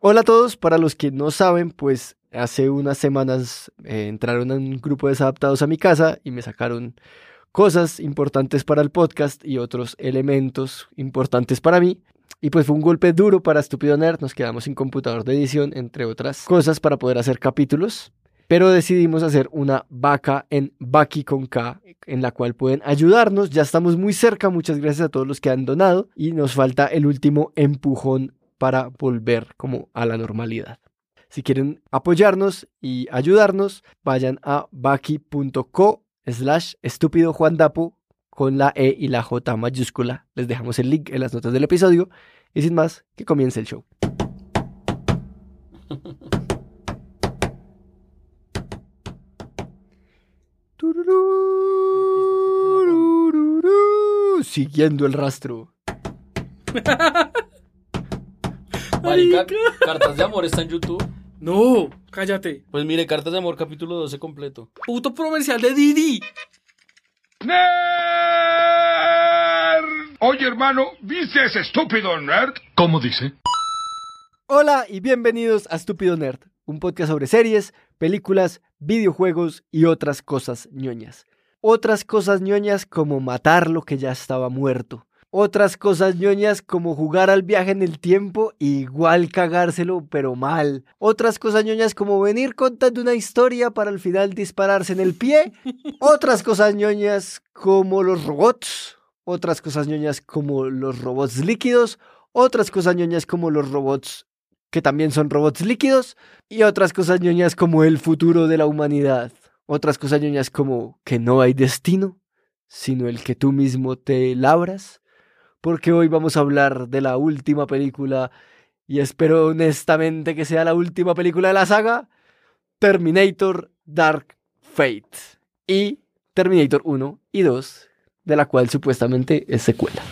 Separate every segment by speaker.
Speaker 1: Hola a todos, para los que no saben, pues hace unas semanas eh, entraron un grupo de desadaptados a mi casa y me sacaron cosas importantes para el podcast y otros elementos importantes para mí. Y pues fue un golpe duro para Estúpido Nerd, nos quedamos sin computador de edición, entre otras cosas, para poder hacer capítulos. Pero decidimos hacer una vaca en Baki con K, en la cual pueden ayudarnos. Ya estamos muy cerca, muchas gracias a todos los que han donado. Y nos falta el último empujón para volver como a la normalidad. Si quieren apoyarnos y ayudarnos, vayan a baki.co slash estúpido Juan Dapo con la E y la J mayúscula. Les dejamos el link en las notas del episodio. Y sin más, que comience el show. Siguiendo el rastro.
Speaker 2: Marica, Cartas de Amor está en YouTube.
Speaker 3: No, cállate.
Speaker 2: Pues mire, Cartas de Amor capítulo 12 completo.
Speaker 3: Puto comercial de Didi.
Speaker 4: ¡Nerd! Oye, hermano, ¿viste ese estúpido nerd?
Speaker 5: ¿Cómo dice?
Speaker 1: Hola y bienvenidos a Estúpido Nerd, un podcast sobre series, películas, videojuegos y otras cosas ñoñas. Otras cosas ñoñas como matar lo que ya estaba muerto. Otras cosas ñoñas como jugar al viaje en el tiempo igual cagárselo pero mal. Otras cosas ñoñas como venir contando una historia para al final dispararse en el pie. Otras cosas ñoñas como los robots. Otras cosas ñoñas como los robots líquidos. Otras cosas ñoñas como los robots que también son robots líquidos. Y otras cosas ñoñas como el futuro de la humanidad. Otras cosas ñoñas como que no hay destino, sino el que tú mismo te labras porque hoy vamos a hablar de la última película y espero honestamente que sea la última película de la saga, Terminator Dark Fate y Terminator 1 y 2, de la cual supuestamente es secuela.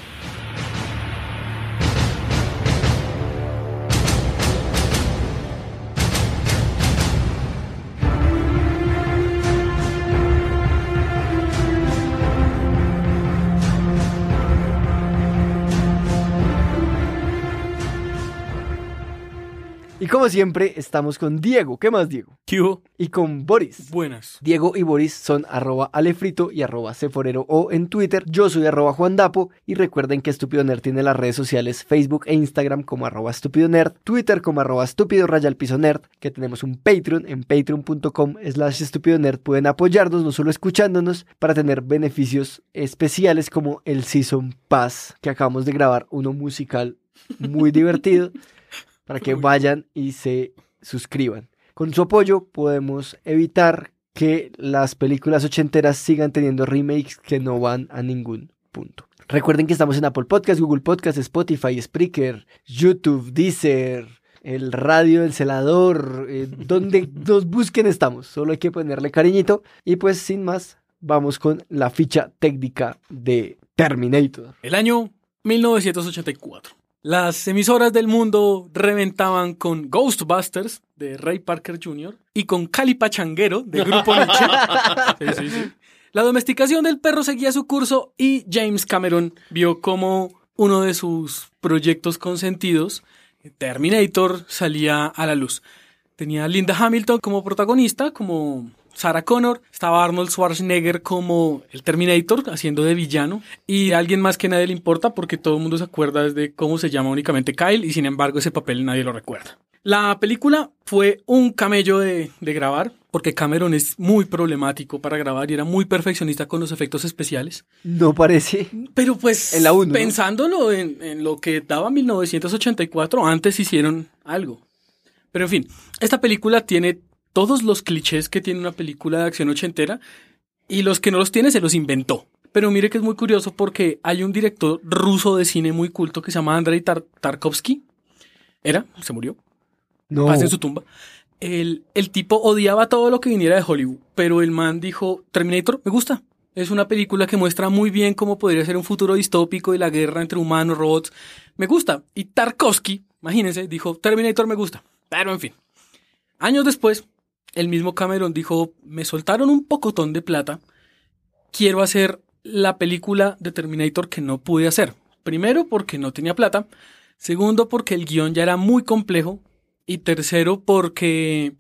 Speaker 1: Como siempre, estamos con Diego. ¿Qué más, Diego?
Speaker 3: ¿Qué hubo?
Speaker 1: Y con Boris.
Speaker 3: Buenas.
Speaker 1: Diego y Boris son arroba alefrito y arroba ceforero o en Twitter. Yo soy arroba Juan Dapo y recuerden que Estúpido Nerd tiene las redes sociales Facebook e Instagram como arroba estúpido nerd, Twitter como arroba estúpido raya al piso nerd, que tenemos un Patreon en patreon.com slash estúpido nerd. Pueden apoyarnos no solo escuchándonos para tener beneficios especiales como el Season Pass que acabamos de grabar, uno musical muy divertido para que vayan y se suscriban. Con su apoyo podemos evitar que las películas ochenteras sigan teniendo remakes que no van a ningún punto. Recuerden que estamos en Apple Podcast, Google Podcast, Spotify, Spreaker, YouTube, Deezer, el radio del celador, eh, donde nos busquen estamos. Solo hay que ponerle cariñito. Y pues sin más, vamos con la ficha técnica de Terminator.
Speaker 3: El año 1984. Las emisoras del mundo reventaban con Ghostbusters de Ray Parker Jr. y con Cali Pachanguero de Grupo Nietzsche. Sí, sí, sí. La domesticación del perro seguía su curso y James Cameron vio como uno de sus proyectos consentidos, Terminator, salía a la luz. Tenía a Linda Hamilton como protagonista, como Sarah Connor, estaba Arnold Schwarzenegger como el Terminator, haciendo de villano, y alguien más que nadie le importa porque todo el mundo se acuerda de cómo se llama únicamente Kyle, y sin embargo ese papel nadie lo recuerda. La película fue un camello de, de grabar, porque Cameron es muy problemático para grabar y era muy perfeccionista con los efectos especiales.
Speaker 1: No parece.
Speaker 3: Pero pues,
Speaker 1: En la uno, ¿no?
Speaker 3: pensándolo en, en lo que daba 1984, antes hicieron algo. Pero en fin, esta película tiene todos los clichés que tiene una película de acción ochentera y los que no los tiene se los inventó. Pero mire que es muy curioso porque hay un director ruso de cine muy culto que se llama Andrei Tar- Tarkovsky. Era, se murió,
Speaker 1: No.
Speaker 3: paz en su tumba. El, el tipo odiaba todo lo que viniera de Hollywood, pero el man dijo, Terminator, me gusta. Es una película que muestra muy bien cómo podría ser un futuro distópico y la guerra entre humanos, robots. Me gusta. Y Tarkovsky, imagínense, dijo, Terminator me gusta. Pero en fin. Años después, el mismo Cameron dijo, me soltaron un pocotón de plata, quiero hacer la película de Terminator que no pude hacer. Primero porque no tenía plata, segundo porque el guion ya era muy complejo y tercero porque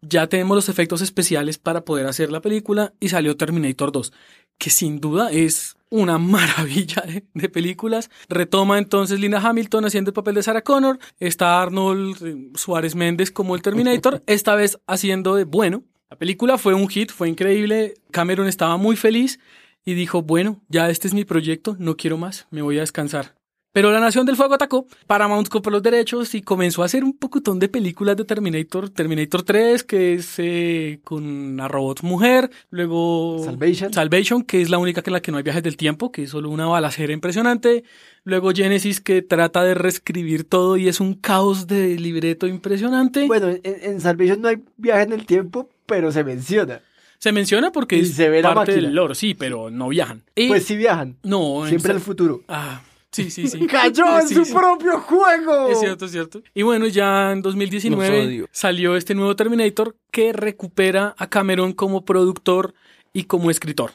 Speaker 3: ya tenemos los efectos especiales para poder hacer la película y salió Terminator 2, que sin duda es una maravilla de, de películas. Retoma entonces Linda Hamilton haciendo el papel de Sarah Connor, está Arnold eh, Suárez Méndez como el Terminator, esta vez haciendo de bueno. La película fue un hit, fue increíble, Cameron estaba muy feliz y dijo, bueno, ya este es mi proyecto, no quiero más, me voy a descansar. Pero la Nación del Fuego atacó, Paramount compró los derechos y comenzó a hacer un pocotón de películas de Terminator. Terminator 3, que es eh, con una robot mujer. Luego
Speaker 1: Salvation.
Speaker 3: Salvation, que es la única que en la que no hay viajes del tiempo, que es solo una balacera impresionante. Luego Genesis, que trata de reescribir todo y es un caos de libreto impresionante.
Speaker 1: Bueno, en, en Salvation no hay viaje en el tiempo, pero se menciona.
Speaker 3: se menciona porque
Speaker 1: y
Speaker 3: es
Speaker 1: se ve la
Speaker 3: parte
Speaker 1: máquina.
Speaker 3: del lore, sí, pero no viajan. Y-
Speaker 1: Pues sí viajan.
Speaker 3: no,
Speaker 1: Siempre al futuro.
Speaker 3: Ah, sí, sí, sí.
Speaker 1: ¡Cayó en
Speaker 3: Sí,
Speaker 1: su
Speaker 3: sí.
Speaker 1: propio juego!
Speaker 3: Es cierto, es cierto. Y bueno, ya en
Speaker 5: Los
Speaker 3: 2019
Speaker 5: odio.
Speaker 3: salió este nuevo Terminator que recupera a Cameron como productor y como escritor.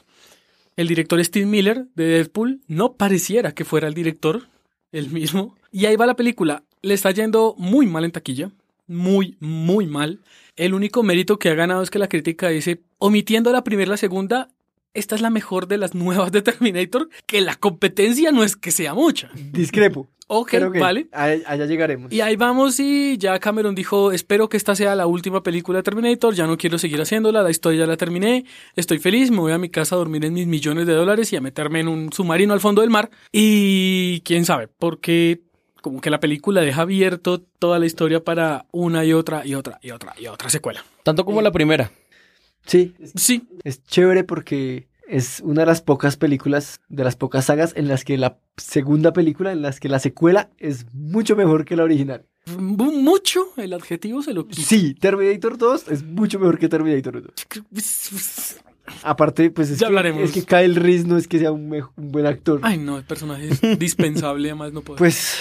Speaker 3: El director Steve Miller de Deadpool no pareciera que fuera el director, el mismo. Y ahí va la película. Le está yendo muy mal en taquilla. Muy, muy mal. El único mérito que ha ganado es que la crítica dice, omitiendo la primera y la segunda, esta es la mejor de las nuevas de Terminator, que la competencia no es que sea mucha.
Speaker 1: Discrepo.
Speaker 3: Ok, vale.
Speaker 1: allá llegaremos.
Speaker 3: Y ahí vamos y ya Cameron dijo, espero que esta sea la última película de Terminator, ya no quiero seguir haciéndola, la historia ya la terminé, estoy feliz, me voy a mi casa a dormir en mis millones de dólares y a meterme en un submarino al fondo del mar. Y quién sabe, porque como que la película deja abierto toda la historia para una y otra y otra y otra y otra secuela.
Speaker 5: Tanto como la primera.
Speaker 1: Sí, es,
Speaker 3: Sí,
Speaker 1: es chévere porque es una de las pocas películas, de las pocas sagas en las que la segunda película, en las que la secuela es mucho mejor que la original.
Speaker 3: mu- mucho el adjetivo se lo quita.
Speaker 1: Sí, Terminator 2 es mucho mejor que Terminator 1. Aparte, pues es,
Speaker 3: Ya
Speaker 1: que,
Speaker 3: hablaremos.
Speaker 1: es que Kyle Reese no es que sea un buen actor.
Speaker 3: Ay no, el personaje es dispensable, además no puedo.
Speaker 1: Pues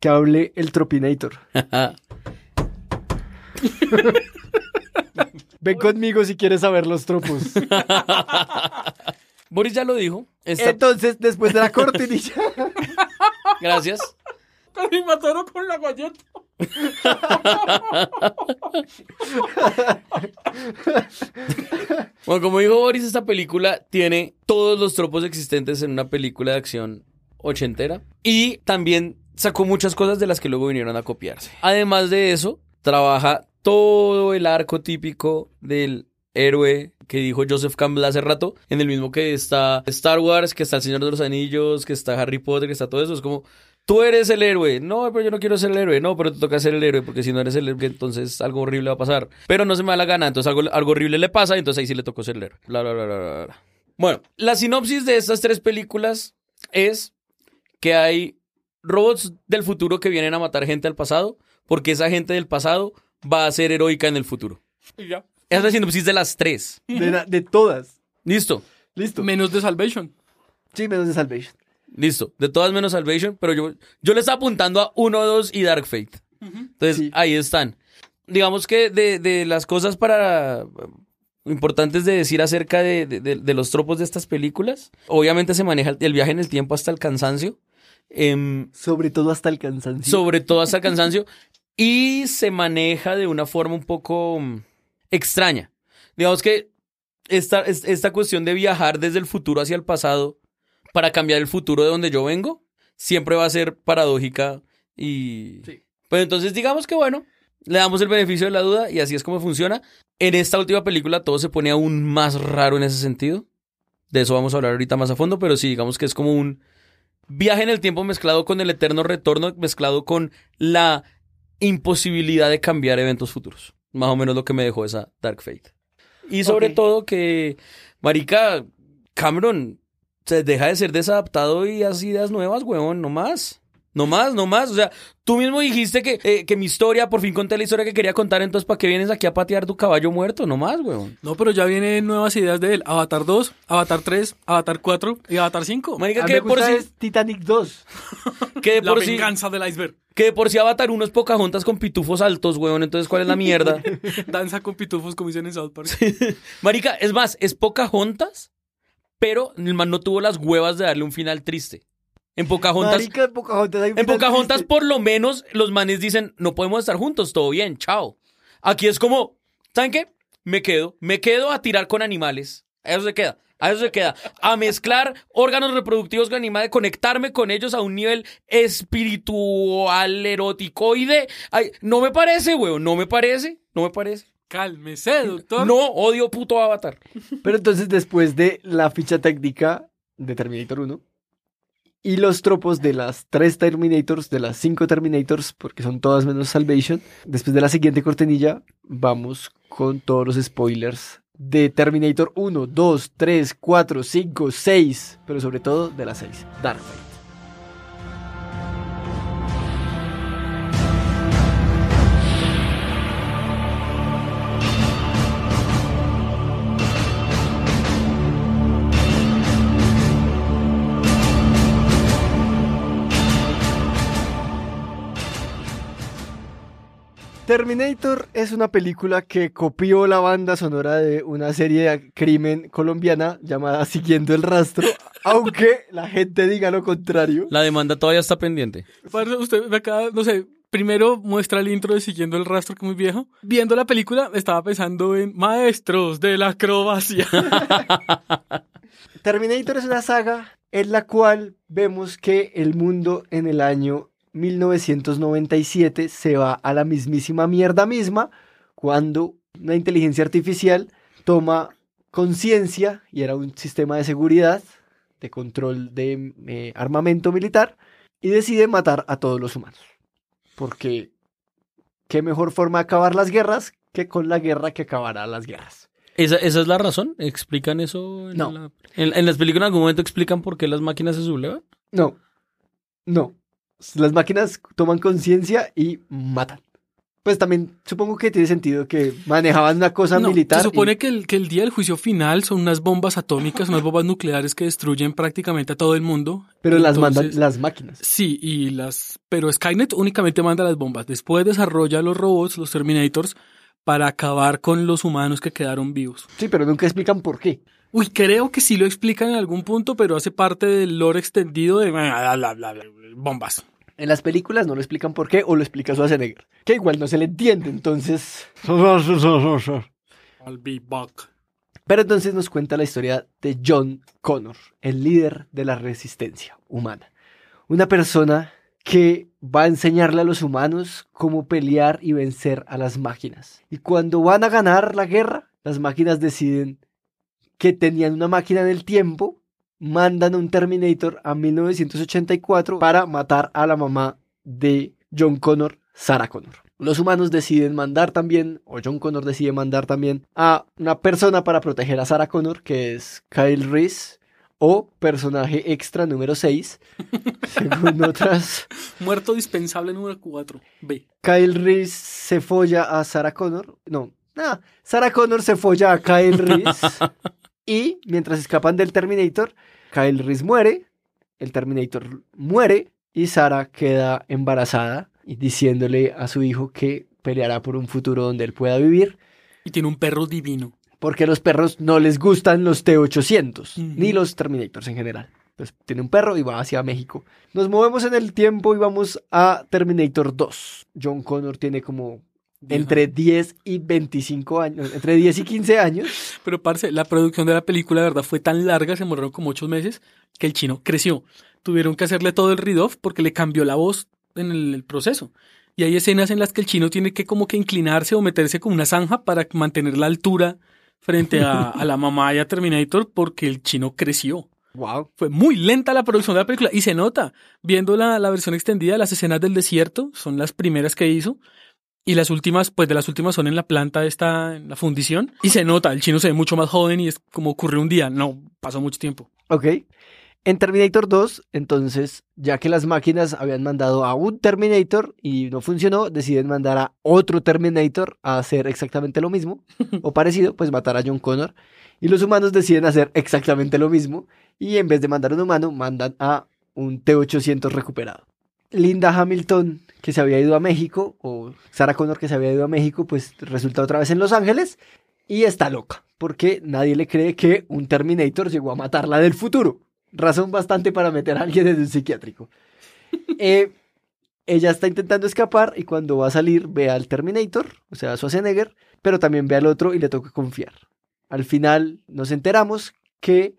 Speaker 1: que hable el Tropinator. Ven conmigo si quieres saber los tropos.
Speaker 5: Boris ya lo dijo. Esta-
Speaker 1: Entonces, después de la cortinilla,
Speaker 5: Gracias.
Speaker 3: Me mataron con la galleta.
Speaker 5: Bueno, como dijo Boris, esta película tiene todos los tropos existentes en una película de acción ochentera. Y también sacó muchas cosas de las que luego vinieron a copiarse. Además de eso, trabaja todo el arco típico del héroe que dijo Joseph Campbell hace rato, en el mismo que está Star Wars, que está El Señor de los Anillos, que está Harry Potter, que está todo eso. Es como, tú eres el héroe. No, pero yo no quiero ser el héroe. No, pero te toca ser el héroe, porque si no eres el héroe, entonces algo horrible va a pasar. Pero no se me da la gana, entonces algo, algo horrible le pasa, y entonces ahí sí le tocó ser el héroe. Bla, bla, bla, bla, bla. Bueno, la sinopsis de estas tres películas es que hay robots del futuro que vienen a matar gente al pasado, porque esa gente del pasado va a ser heroica en el futuro.
Speaker 3: Y ya.
Speaker 5: Esa es la sinopsis de las tres.
Speaker 1: de, la- de todas.
Speaker 5: Listo,
Speaker 1: Listo.
Speaker 3: Menos de Salvation.
Speaker 1: Sí, menos de Salvation.
Speaker 5: listo. De todas menos Salvation, pero yo, yo le estaba apuntando a 1, 2 y Dark Fate. Entonces,
Speaker 1: Sí.
Speaker 5: ahí están. Digamos que de, de las cosas para importantes de decir acerca de, de- de- de los tropos de estas películas, obviamente se maneja el, el viaje en el tiempo hasta el cansancio. Em,
Speaker 1: Sobre todo hasta el cansancio.
Speaker 5: sobre todo hasta el cansancio, y se maneja de una forma un poco mm, extraña. Digamos que esta, es- esta cuestión de viajar desde el futuro hacia el pasado para cambiar el futuro de donde yo vengo, siempre va a ser paradójica y
Speaker 3: Sí.
Speaker 5: Pues entonces digamos que bueno, le damos el beneficio de la duda y así es como funciona. En esta última película todo se pone aún más raro en ese sentido. De eso vamos a hablar ahorita más a fondo, pero sí, digamos que es como un viaje en el tiempo mezclado con el eterno retorno, mezclado con la imposibilidad de cambiar eventos futuros. Más o menos lo que me dejó esa Dark Fate. Y sobre todo que, marica, Cameron se deja de ser desadaptado y hace ideas nuevas, huevón, no más. No más, no más. O sea, tú mismo dijiste que, eh, que mi historia, por fin conté la historia que quería contar, entonces ¿para qué vienes aquí a patear tu caballo muerto? No más, huevón.
Speaker 3: No, pero ya vienen nuevas ideas de él. Avatar 2, Avatar 3, Avatar 4 y Avatar 5.
Speaker 5: Marica,
Speaker 1: A mí
Speaker 5: que
Speaker 1: me
Speaker 5: de por
Speaker 1: gusta
Speaker 5: sí,
Speaker 1: es Titanic 2.
Speaker 5: que de
Speaker 3: La
Speaker 5: por sí,
Speaker 3: venganza del iceberg.
Speaker 5: que de por sí Avatar uno es Pocahontas con pitufos altos, huevón, entonces ¿cuál es la mierda?
Speaker 3: Danza con pitufos, como dicen en South Park.
Speaker 5: Marica, es más, es Pocahontas, pero el man no tuvo las huevas de darle un final triste. En Pocahontas,
Speaker 1: Marica, en Pocahontas hay un
Speaker 5: en
Speaker 1: final
Speaker 5: Pocahontas
Speaker 1: triste.
Speaker 5: por lo menos los manes dicen, no podemos estar juntos, todo bien, chao. Aquí es como, ¿saben qué? Me quedo, me quedo a tirar con animales. A eso se queda. A eso se queda. A mezclar órganos reproductivos con animales, conectarme con ellos a un nivel espiritual, eroticoide. Ay, no me parece, weón, no me parece, no me parece.
Speaker 3: Cálmese, doctor.
Speaker 5: No, odio puto avatar.
Speaker 1: Pero entonces después de la ficha técnica de Terminator 1 y los tropos de las tres Terminators, de las cinco Terminators, porque son todas menos Salvation, después de la siguiente cortinilla vamos con todos los spoilers de Terminator 1, 2, 3, 4, 5, 6, pero sobre todo de la 6, Dark Terminator es una película que copió la banda sonora de una serie de crimen colombiana llamada Siguiendo el Rastro, aunque la gente diga lo contrario.
Speaker 5: La demanda todavía está pendiente.
Speaker 3: Parce, usted me acaba, no sé, primero muestra el intro de Siguiendo el Rastro, que es muy viejo. Viendo la película, estaba pensando en Maestros de la Acrobacia.
Speaker 1: Terminator es una saga en la cual vemos que el mundo en el año 1997 se va a la mismísima mierda misma cuando una inteligencia artificial toma conciencia y era un sistema de seguridad, de control de eh, armamento militar y decide matar a todos los humanos. Porque qué mejor forma de acabar las guerras que con la guerra que acabará las guerras.
Speaker 5: ¿Esa, esa es la razón? ¿Explican eso? En
Speaker 1: No.
Speaker 5: la- en, en las películas en algún momento explican por qué las máquinas se sublevan?
Speaker 1: No, no. Las máquinas toman conciencia y matan. Pues también supongo que tiene sentido que manejaban una cosa
Speaker 3: No,
Speaker 1: militar.
Speaker 3: se supone
Speaker 1: y-
Speaker 3: que, el, que el día del juicio final son unas bombas atómicas, unas bombas nucleares que destruyen prácticamente a todo el mundo.
Speaker 1: Pero las mandan las máquinas.
Speaker 3: Sí, y las. Pero Skynet únicamente manda las bombas. Después desarrolla los robots, los Terminators, para acabar con los humanos que quedaron vivos.
Speaker 1: Sí, pero nunca explican por qué.
Speaker 3: Uy, creo que sí lo explican en algún punto, pero hace parte del lore extendido de bla, bla, bla, bla, bombas.
Speaker 1: En las películas no lo explican por qué o lo explica Schwarzenegger. Que igual no se le entiende, entonces...
Speaker 3: I'll be back.
Speaker 1: Pero entonces nos cuenta la historia de John Connor, el líder de la resistencia humana. Una persona que va a enseñarle a los humanos cómo pelear y vencer a las máquinas. Y cuando van a ganar la guerra, las máquinas deciden que tenían una máquina del tiempo, mandan un Terminator a 1984 para matar a la mamá de John Connor, Sarah Connor. Los humanos deciden mandar también, o John Connor decide mandar también a una persona para proteger a Sarah Connor, que es Kyle Reese, o personaje extra número 6, según otras.
Speaker 3: Muerto dispensable número 4. B.
Speaker 1: Kyle Reese se folla a Sarah Connor. No, nada. Sarah Connor se folla a Kyle Reese. y mientras escapan del Terminator, Kyle Reese muere. El Terminator muere. Y Sarah queda embarazada. Y diciéndole a su hijo que peleará por un futuro donde él pueda vivir.
Speaker 3: Y tiene un perro divino.
Speaker 1: Porque a los perros no les gustan los T-800.
Speaker 3: Ujú.
Speaker 1: Ni los Terminators en general. Entonces tiene un perro y va hacia México. Nos movemos en el tiempo y vamos a Terminator 2. John Connor tiene como entre 10 y 25 años, entre 10 y 15 años.
Speaker 3: Pero, parce, la producción de la película, de verdad, fue tan larga, se demoraron como ocho meses, que el chino creció. Tuvieron que hacerle todo el read-off porque le cambió la voz en el, el proceso. Y hay escenas en las que el chino tiene que como que inclinarse o meterse con una zanja para mantener la altura frente a, a la mamá y a Terminator porque el chino creció.
Speaker 1: Wow.
Speaker 3: Fue muy lenta la producción de la película y se nota. Viendo la, la versión extendida, las escenas del desierto son las primeras que hizo. Y las últimas, pues de las últimas son en la planta esta, en la fundición. Y se nota, el chino se ve mucho más joven y es como ocurrió un día. No, pasó mucho tiempo.
Speaker 1: Ok. En Terminator 2, entonces, ya que las máquinas habían mandado a un Terminator y no funcionó, deciden mandar a otro Terminator a hacer exactamente lo mismo o parecido, pues matar a John Connor. Y los humanos deciden hacer exactamente lo mismo y en vez de mandar a un humano, mandan a un T-800 recuperado. Linda Hamilton, que se había ido a México, o Sarah Connor, que se había ido a México, pues resulta otra vez en Los Ángeles y está loca, porque nadie le cree que un Terminator llegó a matarla del futuro. Razón bastante para meter a alguien en un psiquiátrico. Eh, ella está intentando escapar y cuando va a salir ve al Terminator, o sea, a Schwarzenegger, pero también ve al otro y le toca confiar. Al final nos enteramos que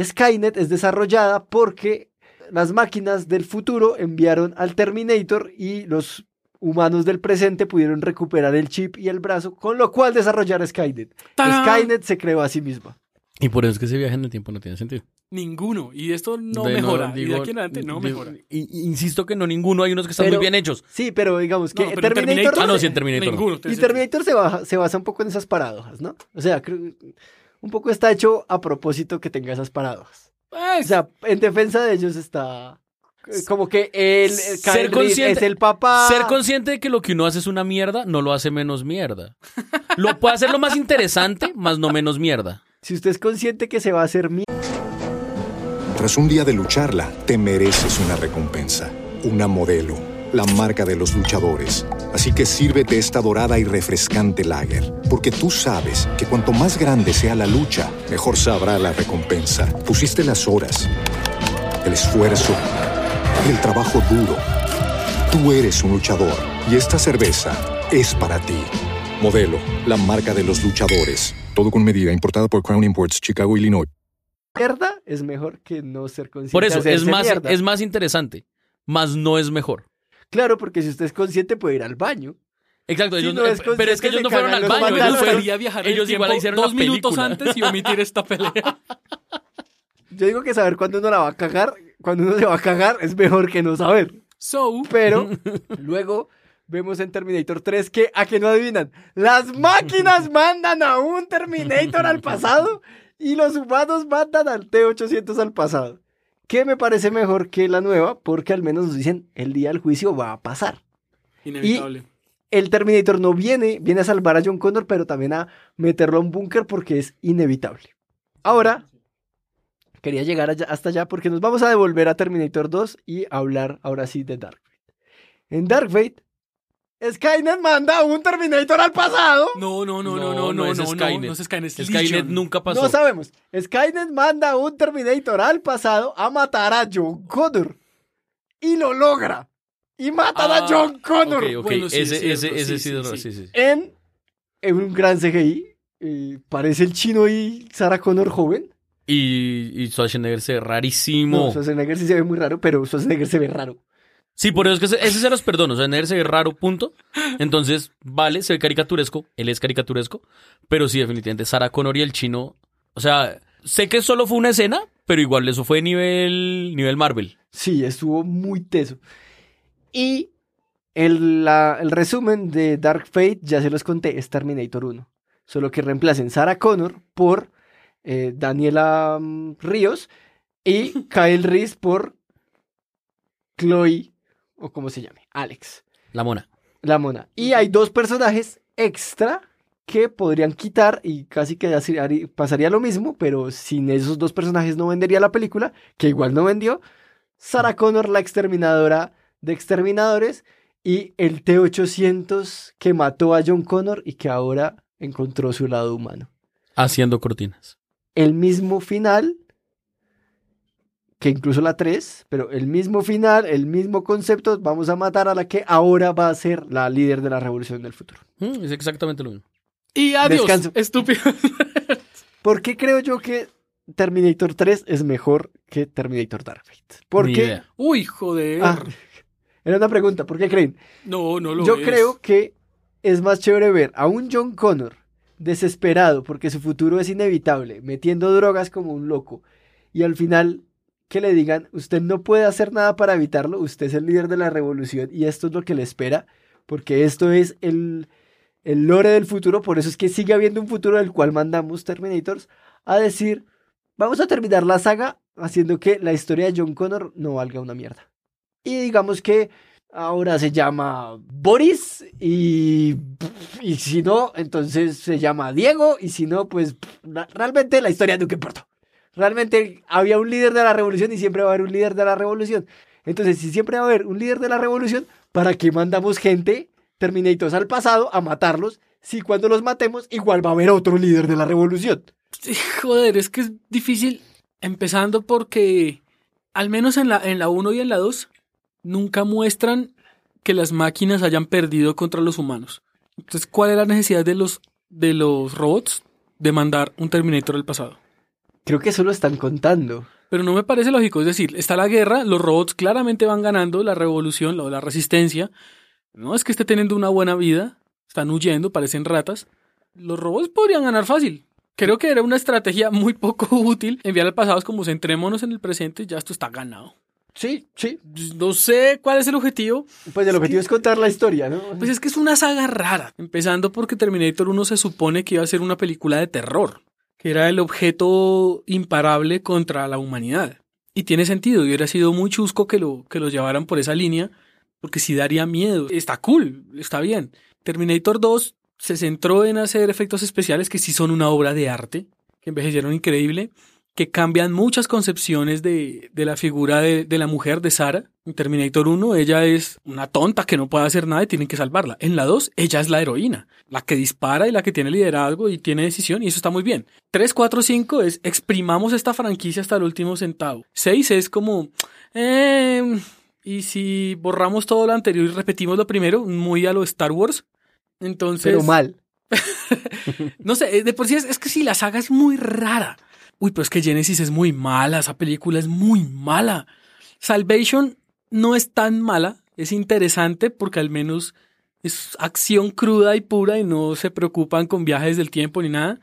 Speaker 1: Skynet es desarrollada porque las máquinas del futuro enviaron al Terminator y los humanos del presente pudieron recuperar el chip y el brazo, con lo cual desarrollar Skynet.
Speaker 3: ¡Tarán!
Speaker 1: Skynet se creó a sí misma.
Speaker 5: Y por eso es que ese viaje en el tiempo no tiene sentido.
Speaker 3: Ninguno. Y esto no
Speaker 5: De-
Speaker 3: mejora. y de
Speaker 5: digo,
Speaker 3: aquí en adelante no
Speaker 5: digo,
Speaker 3: mejora.
Speaker 5: insisto que no ninguno, hay unos que están
Speaker 1: Pero-
Speaker 5: muy bien hechos.
Speaker 1: Sí, pero digamos que
Speaker 3: No, pero
Speaker 1: Terminator,
Speaker 3: Terminator-
Speaker 5: Ah, no, sí, en Terminator. no.
Speaker 3: Ninguno.
Speaker 1: y Terminator se, baja- se basa un poco en esas paradojas, ¿no? O sea, creo- un poco está hecho a propósito que tenga esas paradojas. O
Speaker 3: Pues,
Speaker 1: sea, en defensa de ellos está eh, como que el, el
Speaker 5: Ser consciente-
Speaker 1: es el papá.
Speaker 5: Ser consciente de que lo que uno hace es una mierda no lo hace menos mierda. Lo puede hacer lo más interesante, más no menos mierda.
Speaker 1: Si usted es consciente que se va a hacer mi...
Speaker 6: Tras un día de lucharla, te mereces una recompensa, una modelo, la marca de los luchadores. Así que sírvete esta dorada y refrescante lager, porque tú sabes que cuanto más grande sea la lucha, mejor sabrá la recompensa. Pusiste las horas, el esfuerzo, el trabajo duro. Tú eres un luchador y esta cerveza es para ti. Modelo, la marca de los luchadores. Todo con medida, importada por Crown Imports, Chicago, Illinois.
Speaker 1: mierda, es mejor que no ser consciente
Speaker 5: Por
Speaker 1: de
Speaker 5: eso, es más,
Speaker 1: mierda.
Speaker 5: es más interesante, más no es mejor.
Speaker 1: Claro, porque si usted es consciente puede ir al baño.
Speaker 5: Exacto,
Speaker 1: Si
Speaker 5: ellos
Speaker 1: no es
Speaker 5: pero es que ellos no fueron al baño, ellos
Speaker 3: gustaría viajar
Speaker 5: ellos igual hicieron
Speaker 3: dos minutos antes y omitir esta pelea.
Speaker 1: Yo digo que saber cuándo uno la va a cagar, cuando uno se va a cagar, es mejor que no saber.
Speaker 3: So,
Speaker 1: Pero luego vemos en Terminator 3 que, a que no adivinan, las máquinas mandan a un Terminator al pasado y los humanos mandan al T-800 al pasado. Que me parece mejor que la nueva porque al menos nos dicen el día del juicio va a pasar.
Speaker 3: inevitable.
Speaker 1: El Terminator no viene, viene a salvar a John Connor, pero también a meterlo a un búnker porque es inevitable. Ahora, quería llegar allá- hasta allá porque nos vamos a devolver a Terminator 2 y hablar ahora sí de Dark Fate. En Dark Fate, Skynet manda a un Terminator al pasado.
Speaker 3: No, no, no, no,
Speaker 5: No,
Speaker 3: no,
Speaker 5: no
Speaker 3: no,
Speaker 5: es
Speaker 3: no, no,
Speaker 5: Skynet.
Speaker 3: no es Skynet, es
Speaker 5: Skynet
Speaker 3: Legion.
Speaker 5: nunca pasó.
Speaker 1: No sabemos. Skynet manda a un Terminator al pasado a matar a John Connor. Y lo logra. Y matan a
Speaker 5: Ah,
Speaker 1: John Connor.
Speaker 5: Ok, ok,
Speaker 3: Bueno, sí,
Speaker 5: ese,
Speaker 3: es cierto,
Speaker 5: ese, ese
Speaker 3: sí,
Speaker 5: sí,
Speaker 3: sí. sí,
Speaker 5: sí.
Speaker 1: en, en un gran CGI. eh, parece el chino y Sarah Connor joven.
Speaker 5: Y, y Schwarzenegger se ve rarísimo.
Speaker 1: No, Schwarzenegger sí se ve muy raro, pero Schwarzenegger se ve raro.
Speaker 5: Sí, por eso es que ese, se los perdono. Schwarzenegger se ve raro, punto. Entonces, vale, se ve caricaturesco. Él es caricaturesco. Pero sí, definitivamente, Sarah Connor y el chino. O sea, sé que solo fue una escena, pero igual eso fue nivel, nivel Marvel.
Speaker 1: Sí, estuvo muy teso. Y el, la- el resumen de Dark Fate, ya se los conté, es Terminator 1. Solo que reemplacen Sarah Connor por eh, Daniela mm, Ríos y Kyle Reese por Chloe, o como se llame, Alex,
Speaker 5: La mona.
Speaker 1: la mona. Y hay dos personajes extra que podrían quitar y casi que pasaría lo mismo, pero sin esos dos personajes no vendería la película, que igual no vendió. Sarah Connor, la exterminadora de exterminadores, y el T-800 que mató a John Connor y que ahora encontró su lado humano.
Speaker 5: Haciendo cortinas.
Speaker 1: El mismo final que incluso la 3, pero el mismo final, el mismo concepto, vamos a matar a la que ahora va a ser la líder de la revolución del futuro.
Speaker 5: Mm, es exactamente lo mismo.
Speaker 3: Y adiós,
Speaker 1: Descanso.
Speaker 3: estúpido.
Speaker 1: ¿Por qué creo yo que Terminator 3 es mejor que Terminator Dark Fate? Porque.
Speaker 3: Uy, joder.
Speaker 1: Ah, Era una pregunta, ¿por qué creen?
Speaker 3: No, no lo
Speaker 1: Yo
Speaker 3: es.
Speaker 1: creo que es más chévere ver a un John Connor desesperado porque su futuro es inevitable, metiendo drogas como un loco, y al final que le digan, usted no puede hacer nada para evitarlo, usted es el líder de la revolución y esto es lo que le espera, porque esto es el, el lore del futuro, por eso es que sigue habiendo un futuro del cual mandamos Terminators a decir, vamos a terminar la saga haciendo que la historia de John Connor no valga una mierda. Y digamos que ahora se llama Boris y, y si no, entonces se llama Diego y si no, pues realmente la historia nunca importa. Realmente había un líder de la revolución y siempre va a haber un líder de la revolución. Entonces, si siempre va a haber un líder de la revolución, ¿para qué mandamos gente, Terminators al pasado, a matarlos? Si cuando los matemos, igual va a haber otro líder de la revolución.
Speaker 3: Joder, es que es difícil. Empezando porque, al menos en la, en la 1 y en la 2, nunca muestran que las máquinas hayan perdido contra los humanos. Entonces, ¿cuál es la necesidad de los, de los robots de mandar un Terminator al pasado?
Speaker 1: Creo que eso lo están contando.
Speaker 3: Pero no me parece lógico. Es decir, está la guerra, los robots claramente van ganando la revolución, la, la resistencia. No es que esté teniendo una buena vida, están huyendo, parecen ratas. Los robots podrían ganar fácil. Creo que era una estrategia muy poco útil enviar al pasado es como centrémonos en el presente y ya esto está ganado.
Speaker 1: Sí, sí.
Speaker 3: No sé cuál es el objetivo.
Speaker 1: Pues el objetivo es contar la historia, ¿no?
Speaker 3: Pues es que es una saga rara. Empezando porque Terminator 1 se supone que iba a ser una película de terror, era el objeto imparable contra la humanidad. Y tiene sentido, y hubiera sido muy chusco que lo, que llevaran por esa línea, porque sí daría miedo. Está cool, está bien. Terminator 2 se centró en hacer efectos especiales que sí son una obra de arte, que envejecieron increíble, que cambian muchas concepciones de, de la figura de, de la mujer, de Sarah. En Terminator 1, ella es una tonta que no puede hacer nada y tienen que salvarla. En la 2, ella es la heroína, la que dispara y la que tiene liderazgo y tiene decisión, y eso está muy bien. 3, 4, 5 es exprimamos esta franquicia hasta el último centavo. 6 es como, eh, y si borramos todo lo anterior y repetimos lo primero, muy a lo Star Wars. Entonces.
Speaker 1: Pero mal.
Speaker 3: No sé, de por sí es, es que sí, la saga es muy rara. Uy, pero es que Genesis es muy mala, esa película es muy mala. Salvation no es tan mala, es interesante porque al menos es acción cruda y pura y no se preocupan con viajes del tiempo ni nada.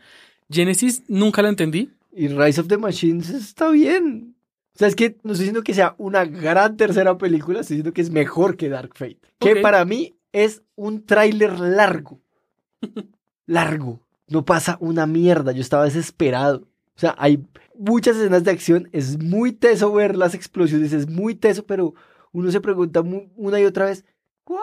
Speaker 3: Genesis nunca la entendí.
Speaker 1: Y Rise of the Machines está bien. O sea, es que no estoy diciendo que sea una gran tercera película, estoy diciendo que es mejor que Dark Fate. Que para mí es un tráiler largo. largo. No pasa una mierda. Yo estaba desesperado. O sea, hay muchas escenas de acción. Es muy teso ver las explosiones. Es muy teso, pero uno se pregunta una y otra vez: ¿What?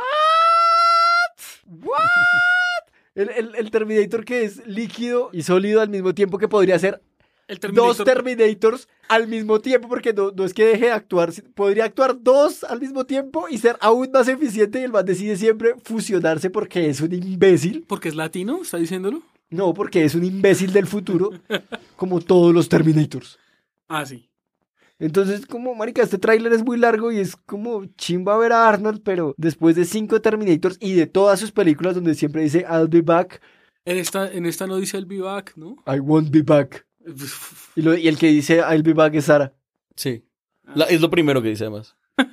Speaker 1: ¿What? El, el- el Terminator que es líquido y sólido al mismo tiempo que podría ser
Speaker 3: El
Speaker 1: dos Terminators al mismo tiempo, porque no, no es que deje de actuar, podría actuar dos al mismo tiempo y ser aún más eficiente y el man decide siempre fusionarse porque es un imbécil.
Speaker 3: Porque es latino, está diciéndolo.
Speaker 1: No, porque es un imbécil del futuro, como todos los Terminators.
Speaker 3: Ah, sí.
Speaker 1: Entonces, como, marica, este tráiler es muy largo y es como chimba ver a Arnold, pero después de cinco Terminators y de todas sus películas donde siempre dice I'll be back,
Speaker 3: En esta, en esta no dice el vivac, ¿no?
Speaker 1: I won't be back. Y, lo- y el que dice I'll be back es Sara.
Speaker 5: Sí. La- es lo primero que dice además.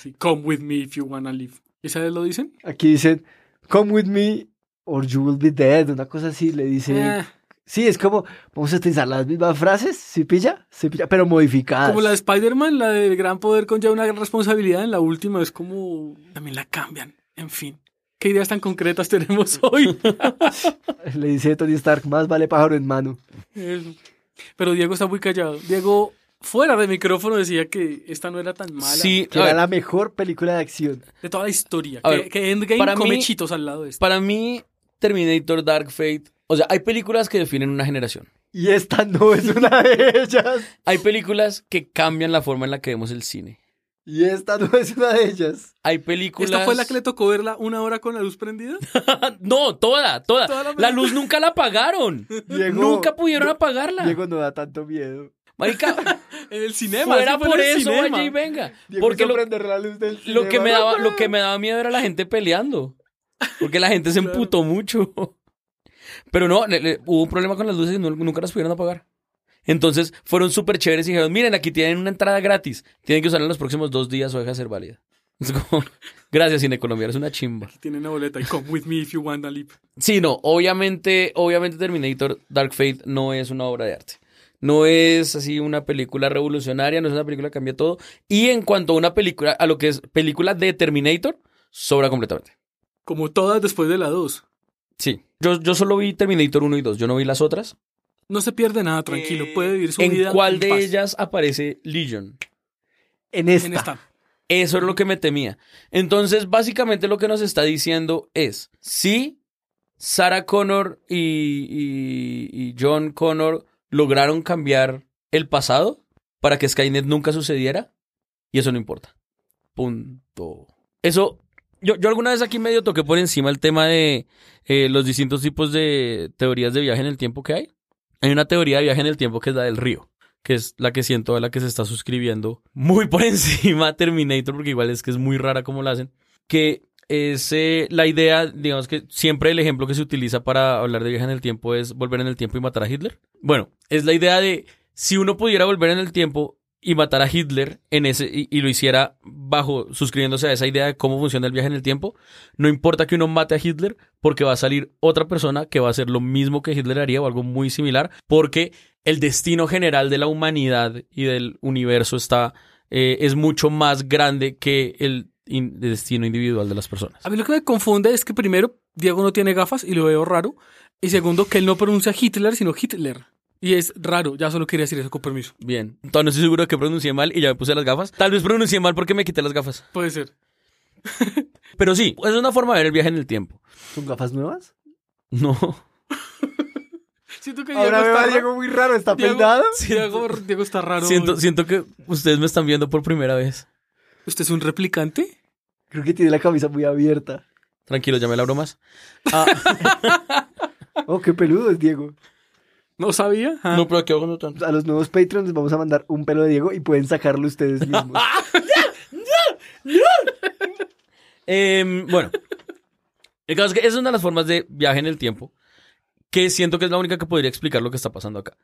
Speaker 3: Sí, Come with me if you wanna live. ¿Esa vez lo dicen?
Speaker 1: Aquí dicen, come with me or you will be dead, una cosa así, le dice.
Speaker 3: Ah,
Speaker 1: Sí, es como, vamos a utilizar las mismas frases, ¿sí pilla? Sí pilla, pero modificadas.
Speaker 3: como la de Spider-Man, la de gran poder conlleva una gran responsabilidad. En la última es como. También la cambian. En fin. ¿Qué ideas tan concretas tenemos hoy?
Speaker 1: Le dice Tony Stark, más vale pájaro en mano.
Speaker 3: Eso. Pero Diego está muy callado. Diego, fuera de micrófono, decía que esta no era tan mala.
Speaker 5: Sí,
Speaker 1: Que era
Speaker 5: ver,
Speaker 1: la mejor película de acción.
Speaker 3: De toda la historia. Que,
Speaker 5: ver,
Speaker 3: que Endgame
Speaker 5: para
Speaker 3: come
Speaker 5: mí-
Speaker 3: chitos al lado de esto.
Speaker 5: para mí, Terminator Dark Fate. O sea, hay películas que definen una generación.
Speaker 1: Y esta no es una de ellas.
Speaker 5: Hay películas que cambian la forma en la que vemos el cine.
Speaker 1: Y esta no es una de ellas.
Speaker 5: Hay películas.
Speaker 3: ¿Esta fue la que le tocó verla una hora con la luz prendida?
Speaker 5: no, toda, toda.
Speaker 3: Toda la
Speaker 5: la luz nunca la apagaron.
Speaker 1: Diego,
Speaker 5: nunca pudieron apagarla.
Speaker 1: Diego no da tanto miedo.
Speaker 5: Marica,
Speaker 3: En el cinema.
Speaker 5: fuera
Speaker 3: sí
Speaker 5: por eso, vaya y venga.
Speaker 1: Diego
Speaker 5: Porque lo,
Speaker 1: prender la luz del
Speaker 5: lo que me daba, lo que me daba miedo era la gente peleando. Porque la gente se emputó mucho. Pero no, le- le- hubo un problema con las luces y no- nunca las pudieron apagar. Entonces fueron súper chéveres y dijeron, miren, aquí tienen una entrada gratis. Tienen que usarla en los próximos dos días o deja de ser válida. Es como, gracias, Cine Colombia, es una chimba.
Speaker 3: Tiene una boleta y come with me if you wanna live.
Speaker 5: Sí, no, obviamente, obviamente Terminator Dark Fate no es una obra de arte. No es así una película revolucionaria, no es una película que cambia todo. Y en cuanto a una película, a lo que es película de Terminator, sobra completamente.
Speaker 3: Como todas después de la 2.
Speaker 5: Sí. Yo, yo solo vi Terminator 1 y 2, yo no vi las otras.
Speaker 3: No se pierde nada, tranquilo.
Speaker 5: Eh,
Speaker 3: Puede vivir su
Speaker 5: ¿En
Speaker 3: vida.
Speaker 5: cuál
Speaker 3: en
Speaker 5: de
Speaker 3: paz.
Speaker 5: ellas aparece Legion?
Speaker 1: En esta.
Speaker 3: En esta.
Speaker 5: Eso es lo que me temía. Entonces, básicamente lo que nos está diciendo es, si Sarah Connor y, y- y John Connor lograron cambiar el pasado para que Skynet nunca sucediera, y eso no importa. Punto. Eso, yo, yo alguna vez aquí medio toqué por encima el tema de eh, los distintos tipos de teorías de viaje en el tiempo que hay. Hay una teoría de viaje en el tiempo que es la del río que es la que siento a la que se está suscribiendo muy por encima Terminator, porque igual es que es muy rara como la hacen, que es eh, la idea, digamos que siempre el ejemplo que se utiliza para hablar de viaje en el tiempo es volver en el tiempo y matar a Hitler. Bueno, es la idea de si uno pudiera volver en el tiempo y matar a Hitler en ese y, lo hiciera bajo suscribiéndose a esa idea de cómo funciona el viaje en el tiempo, no importa que uno mate a Hitler porque va a salir otra persona que va a hacer lo mismo que Hitler haría o algo muy similar, porque el destino general de la humanidad y del universo está eh, es mucho más grande que el in- destino individual de las personas.
Speaker 3: A mí lo que me confunde es que primero, Diego no tiene gafas y lo veo raro. Y segundo, que él no pronuncia Hitler, sino Hitler. Y es raro, ya solo quería decir eso con permiso.
Speaker 5: Bien, entonces no estoy seguro de que pronuncié mal y ya me puse las gafas. Tal vez pronuncié mal porque me quité las gafas.
Speaker 3: Puede ser.
Speaker 5: Pero sí, es una forma de ver el viaje en el tiempo.
Speaker 1: ¿Son gafas nuevas?
Speaker 5: No.
Speaker 3: Siento que Diego
Speaker 1: Ahora
Speaker 3: está.
Speaker 1: Diego muy raro, ¿está
Speaker 3: Diego-
Speaker 1: peinado?
Speaker 3: Diego, Diego está raro.
Speaker 5: Siento,
Speaker 3: hoy.
Speaker 5: siento que ustedes me están viendo por primera vez.
Speaker 3: ¿Usted es un replicante?
Speaker 1: Creo que tiene la camisa muy abierta.
Speaker 5: Tranquilo, ya me la abro más. Ah,
Speaker 1: Oh, qué peludo es Diego.
Speaker 3: ¿No sabía? Ah.
Speaker 5: no, pero aquí abajo no tanto.
Speaker 1: A los nuevos Patreons les vamos a mandar un pelo de Diego y pueden sacarlo ustedes mismos.
Speaker 5: Em, bueno, el caso es que esa es una de las formas de viaje en el tiempo que siento que es la única que podría explicar lo que está pasando acá.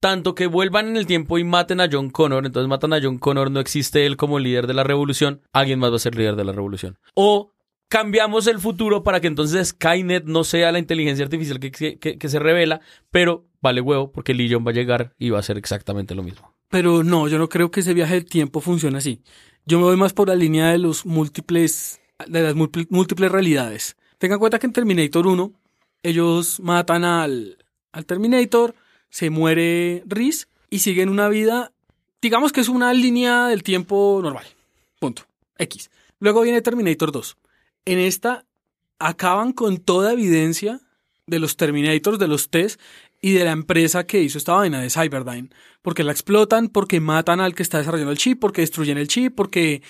Speaker 5: Tanto que vuelvan en el tiempo y maten a John Connor, entonces matan a John Connor, no existe él como líder de la revolución, alguien más va a ser líder de la revolución. O cambiamos el futuro para que entonces Skynet no sea la inteligencia artificial que, que- que se revela, pero vale huevo porque Legion va a llegar y va a hacer exactamente lo mismo.
Speaker 3: Pero no, yo no creo que ese viaje del tiempo funcione así. Yo me voy más por la línea de los múltiples, de las múltipl- múltiples realidades. Tengan en cuenta que en Terminator 1, ellos matan al, al Terminator, se muere Reese y siguen una vida, digamos que es una línea del tiempo normal. Punto. X. Luego viene Terminator 2. En esta acaban con toda evidencia de los Terminators, de los test y de la empresa que hizo esta vaina de Cyberdyne. Porque la explotan, porque matan al que está desarrollando el chip, porque destruyen el chip, porque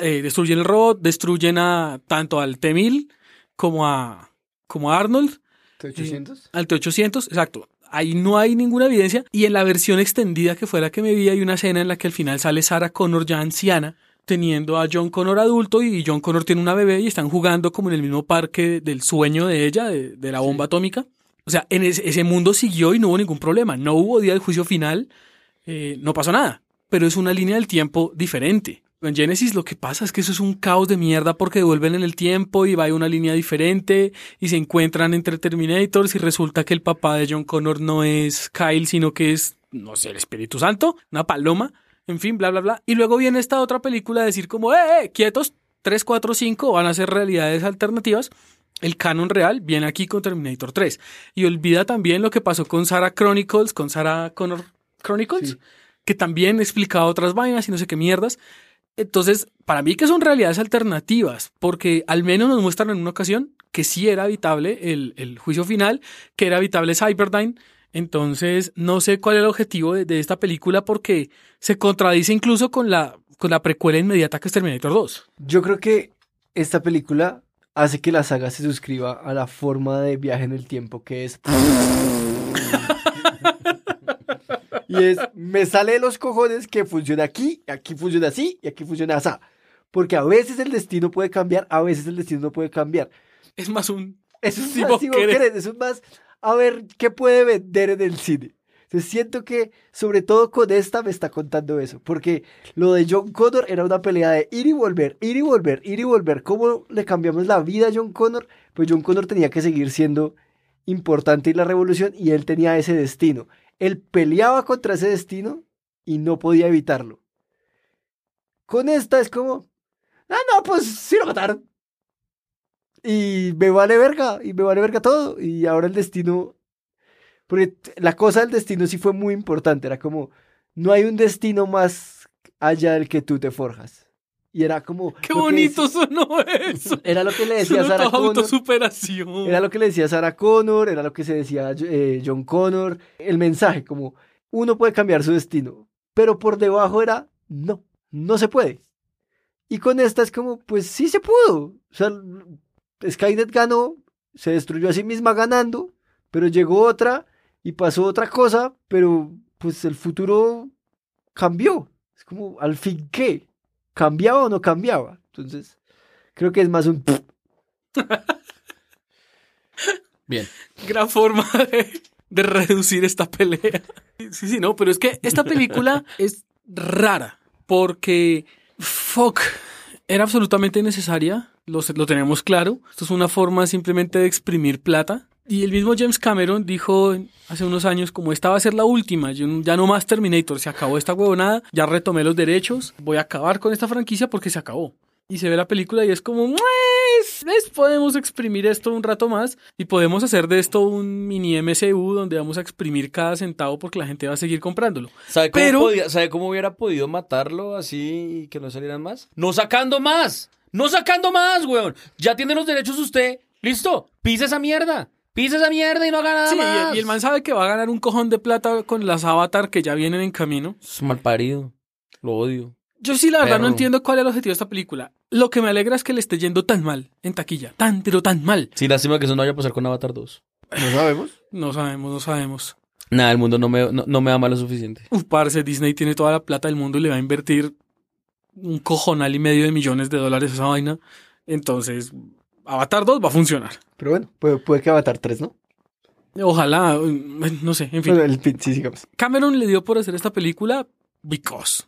Speaker 3: eh, destruyen el robot, destruyen a tanto al T-1000 como a, como a Arnold,
Speaker 1: ¿800?
Speaker 3: al T-800, exacto. Ahí no hay ninguna evidencia. Y en la versión extendida que fue la que me vi, hay una escena en la que al final sale Sarah Connor ya anciana, teniendo a John Connor adulto y John Connor tiene una bebé y están jugando como en el mismo parque del sueño de ella, de, de la bomba atómica. O sea, en ese, mundo siguió y no hubo ningún problema. No hubo día del juicio final, eh, no pasó nada. Pero es una línea del tiempo diferente. En Genesis lo que pasa es que eso es un caos de mierda porque devuelven en el tiempo y va a una línea diferente y se encuentran entre Terminators y resulta que el papá de John Connor no es Kyle, sino que es, no sé, el Espíritu Santo, una paloma, en fin, bla, bla, bla. Y luego viene esta otra película a decir como, eh, eh, quietos, 3, 4, 5 van a ser realidades alternativas. El canon real viene aquí con Terminator 3. Y olvida también lo que pasó con Sarah Chronicles, con Sarah Connor Chronicles,
Speaker 1: Sí.
Speaker 3: que también explicaba otras vainas y no sé qué mierdas. Entonces, para mí que son realidades alternativas, porque al menos nos muestran en una ocasión que sí era habitable el, el juicio final, que era habitable Cyberdyne. Entonces, no sé cuál es el objetivo de, de esta película porque se contradice incluso con la, con la precuela inmediata que es Terminator 2.
Speaker 1: Yo creo que esta película hace que la saga se suscriba a la forma de viaje en el tiempo que es. y es, me sale de los cojones que funciona aquí, aquí funciona así y aquí funciona así. Porque a veces el destino puede cambiar, a veces el destino no puede cambiar.
Speaker 3: Es más un...
Speaker 1: Es
Speaker 3: Si
Speaker 1: más,
Speaker 3: vos
Speaker 1: si vos
Speaker 3: querés.
Speaker 1: es más, a ver qué puede vender en el cine. Entonces siento que, sobre todo con esta, me está contando eso. Porque lo de John Connor era una pelea de ir y volver, ir y volver, ir y volver. ¿Cómo le cambiamos la vida a John Connor? Pues John Connor tenía que seguir siendo importante en la revolución y él tenía ese destino. Él peleaba contra ese destino y no podía evitarlo. Con esta es como, ah, no, pues sí lo mataron. Y me vale verga, y me vale verga todo. Y ahora el destino, porque la cosa del destino sí fue muy importante. Era como, no hay un destino más allá del que tú te forjas. Y era como...
Speaker 3: Qué bonito sonó eso.
Speaker 1: Era lo que le decía
Speaker 3: toda
Speaker 1: Connor.
Speaker 3: autosuperación.
Speaker 1: Era lo que le decía Sarah Connor, era lo que se decía eh, John Connor. El mensaje, como uno puede cambiar su destino, pero por debajo era no, no se puede. Y con esta es como, pues sí se pudo. O sea, Skynet ganó, se destruyó a sí misma ganando, pero llegó otra y pasó otra cosa, pero pues el futuro cambió. Es como, al fin, ¿qué? ¿Cambiaba o no cambiaba? Entonces, creo que es más un...
Speaker 5: Bien.
Speaker 3: Gran forma de, de reducir esta pelea. Sí, sí, no, pero es que esta película es rara porque fuck era absolutamente necesaria, lo, lo tenemos claro. Esto es una forma simplemente de exprimir plata. Y el mismo James Cameron dijo hace unos años como esta va a ser la última, yo ya no más Terminator, se acabó esta huevonada, ya retomé los derechos, voy a acabar con esta franquicia porque se acabó. Y se ve la película y es como, pues, ¿ves? podemos exprimir esto un rato más y podemos hacer de esto un mini MCU donde vamos a exprimir cada centavo porque la gente va a seguir comprándolo.
Speaker 5: ¿Sabe cómo,
Speaker 3: Pero-
Speaker 5: podía- ¿Sabe cómo hubiera podido matarlo así y que no salieran más? No sacando más. No sacando más, weón. Ya tiene los derechos usted. Listo. Pisa esa mierda. Pisa esa mierda y no haga nada
Speaker 3: Sí,
Speaker 5: más.
Speaker 3: y, y el man sabe que va a ganar un cojón de plata con las Avatar que ya vienen en camino.
Speaker 5: Es mal parido. Lo odio.
Speaker 3: Yo sí, la verdad, no entiendo cuál es el objetivo de esta película. Lo que me alegra es que le esté yendo tan mal en taquilla. Tan, pero tan mal.
Speaker 5: Sí, lástima que eso no vaya a pasar con Avatar 2.
Speaker 1: No sabemos.
Speaker 3: No sabemos, no sabemos.
Speaker 5: Nada, el mundo no me, no, no me ama lo suficiente.
Speaker 3: Uf, parce, Disney tiene toda la plata del mundo y le va a invertir un cojonal y medio de millones de dólares a esa vaina. Entonces, Avatar 2 va a funcionar.
Speaker 1: Pero bueno, puede, puede que Avatar 3, ¿no?
Speaker 3: Ojalá, mm, no sé, en fin.
Speaker 1: Bueno, el sí, sigamos.
Speaker 3: Cameron le dio por hacer esta película because.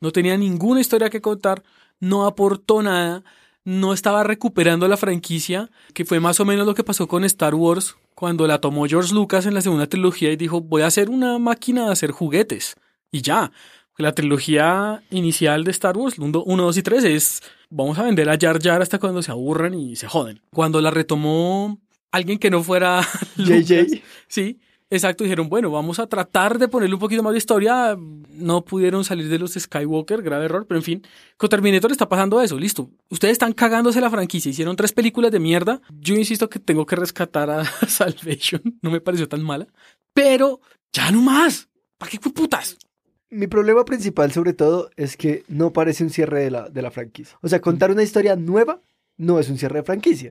Speaker 3: No tenía ninguna historia que contar, no aportó nada, no estaba recuperando la franquicia, que fue más o menos lo que pasó con Star Wars cuando la tomó George Lucas en la segunda trilogía y dijo, voy a hacer una máquina de hacer juguetes. Y ya. La trilogía inicial de Star Wars, 1, 2 y 3, es vamos a vender a Jar Jar hasta cuando se aburran y se joden. Cuando la retomó alguien que no fuera
Speaker 1: JJ.
Speaker 3: Sí, exacto. Dijeron, bueno, vamos a tratar de ponerle un poquito más de historia. No pudieron salir de los Skywalker, grave error, pero en fin. Con Terminator está pasando eso, listo. Ustedes están cagándose la franquicia, hicieron tres películas de mierda. Yo insisto que tengo que rescatar a Salvation, no me pareció tan mala. Pero ya no más. ¿Para qué putas?
Speaker 1: Mi problema principal, sobre todo, es que no parece un cierre de la, de la franquicia. O sea, contar una historia nueva no es un cierre de franquicia.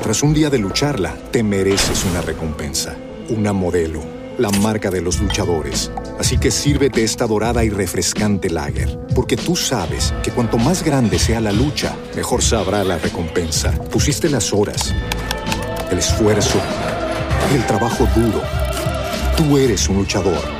Speaker 6: Tras un día de lucharla, te mereces una recompensa, una modelo, la marca de los luchadores. Así que sírvete esta dorada y refrescante lager, porque tú sabes que cuanto más grande sea la lucha, mejor sabrá la recompensa. Pusiste las horas, el esfuerzo, el trabajo duro. Tú eres un luchador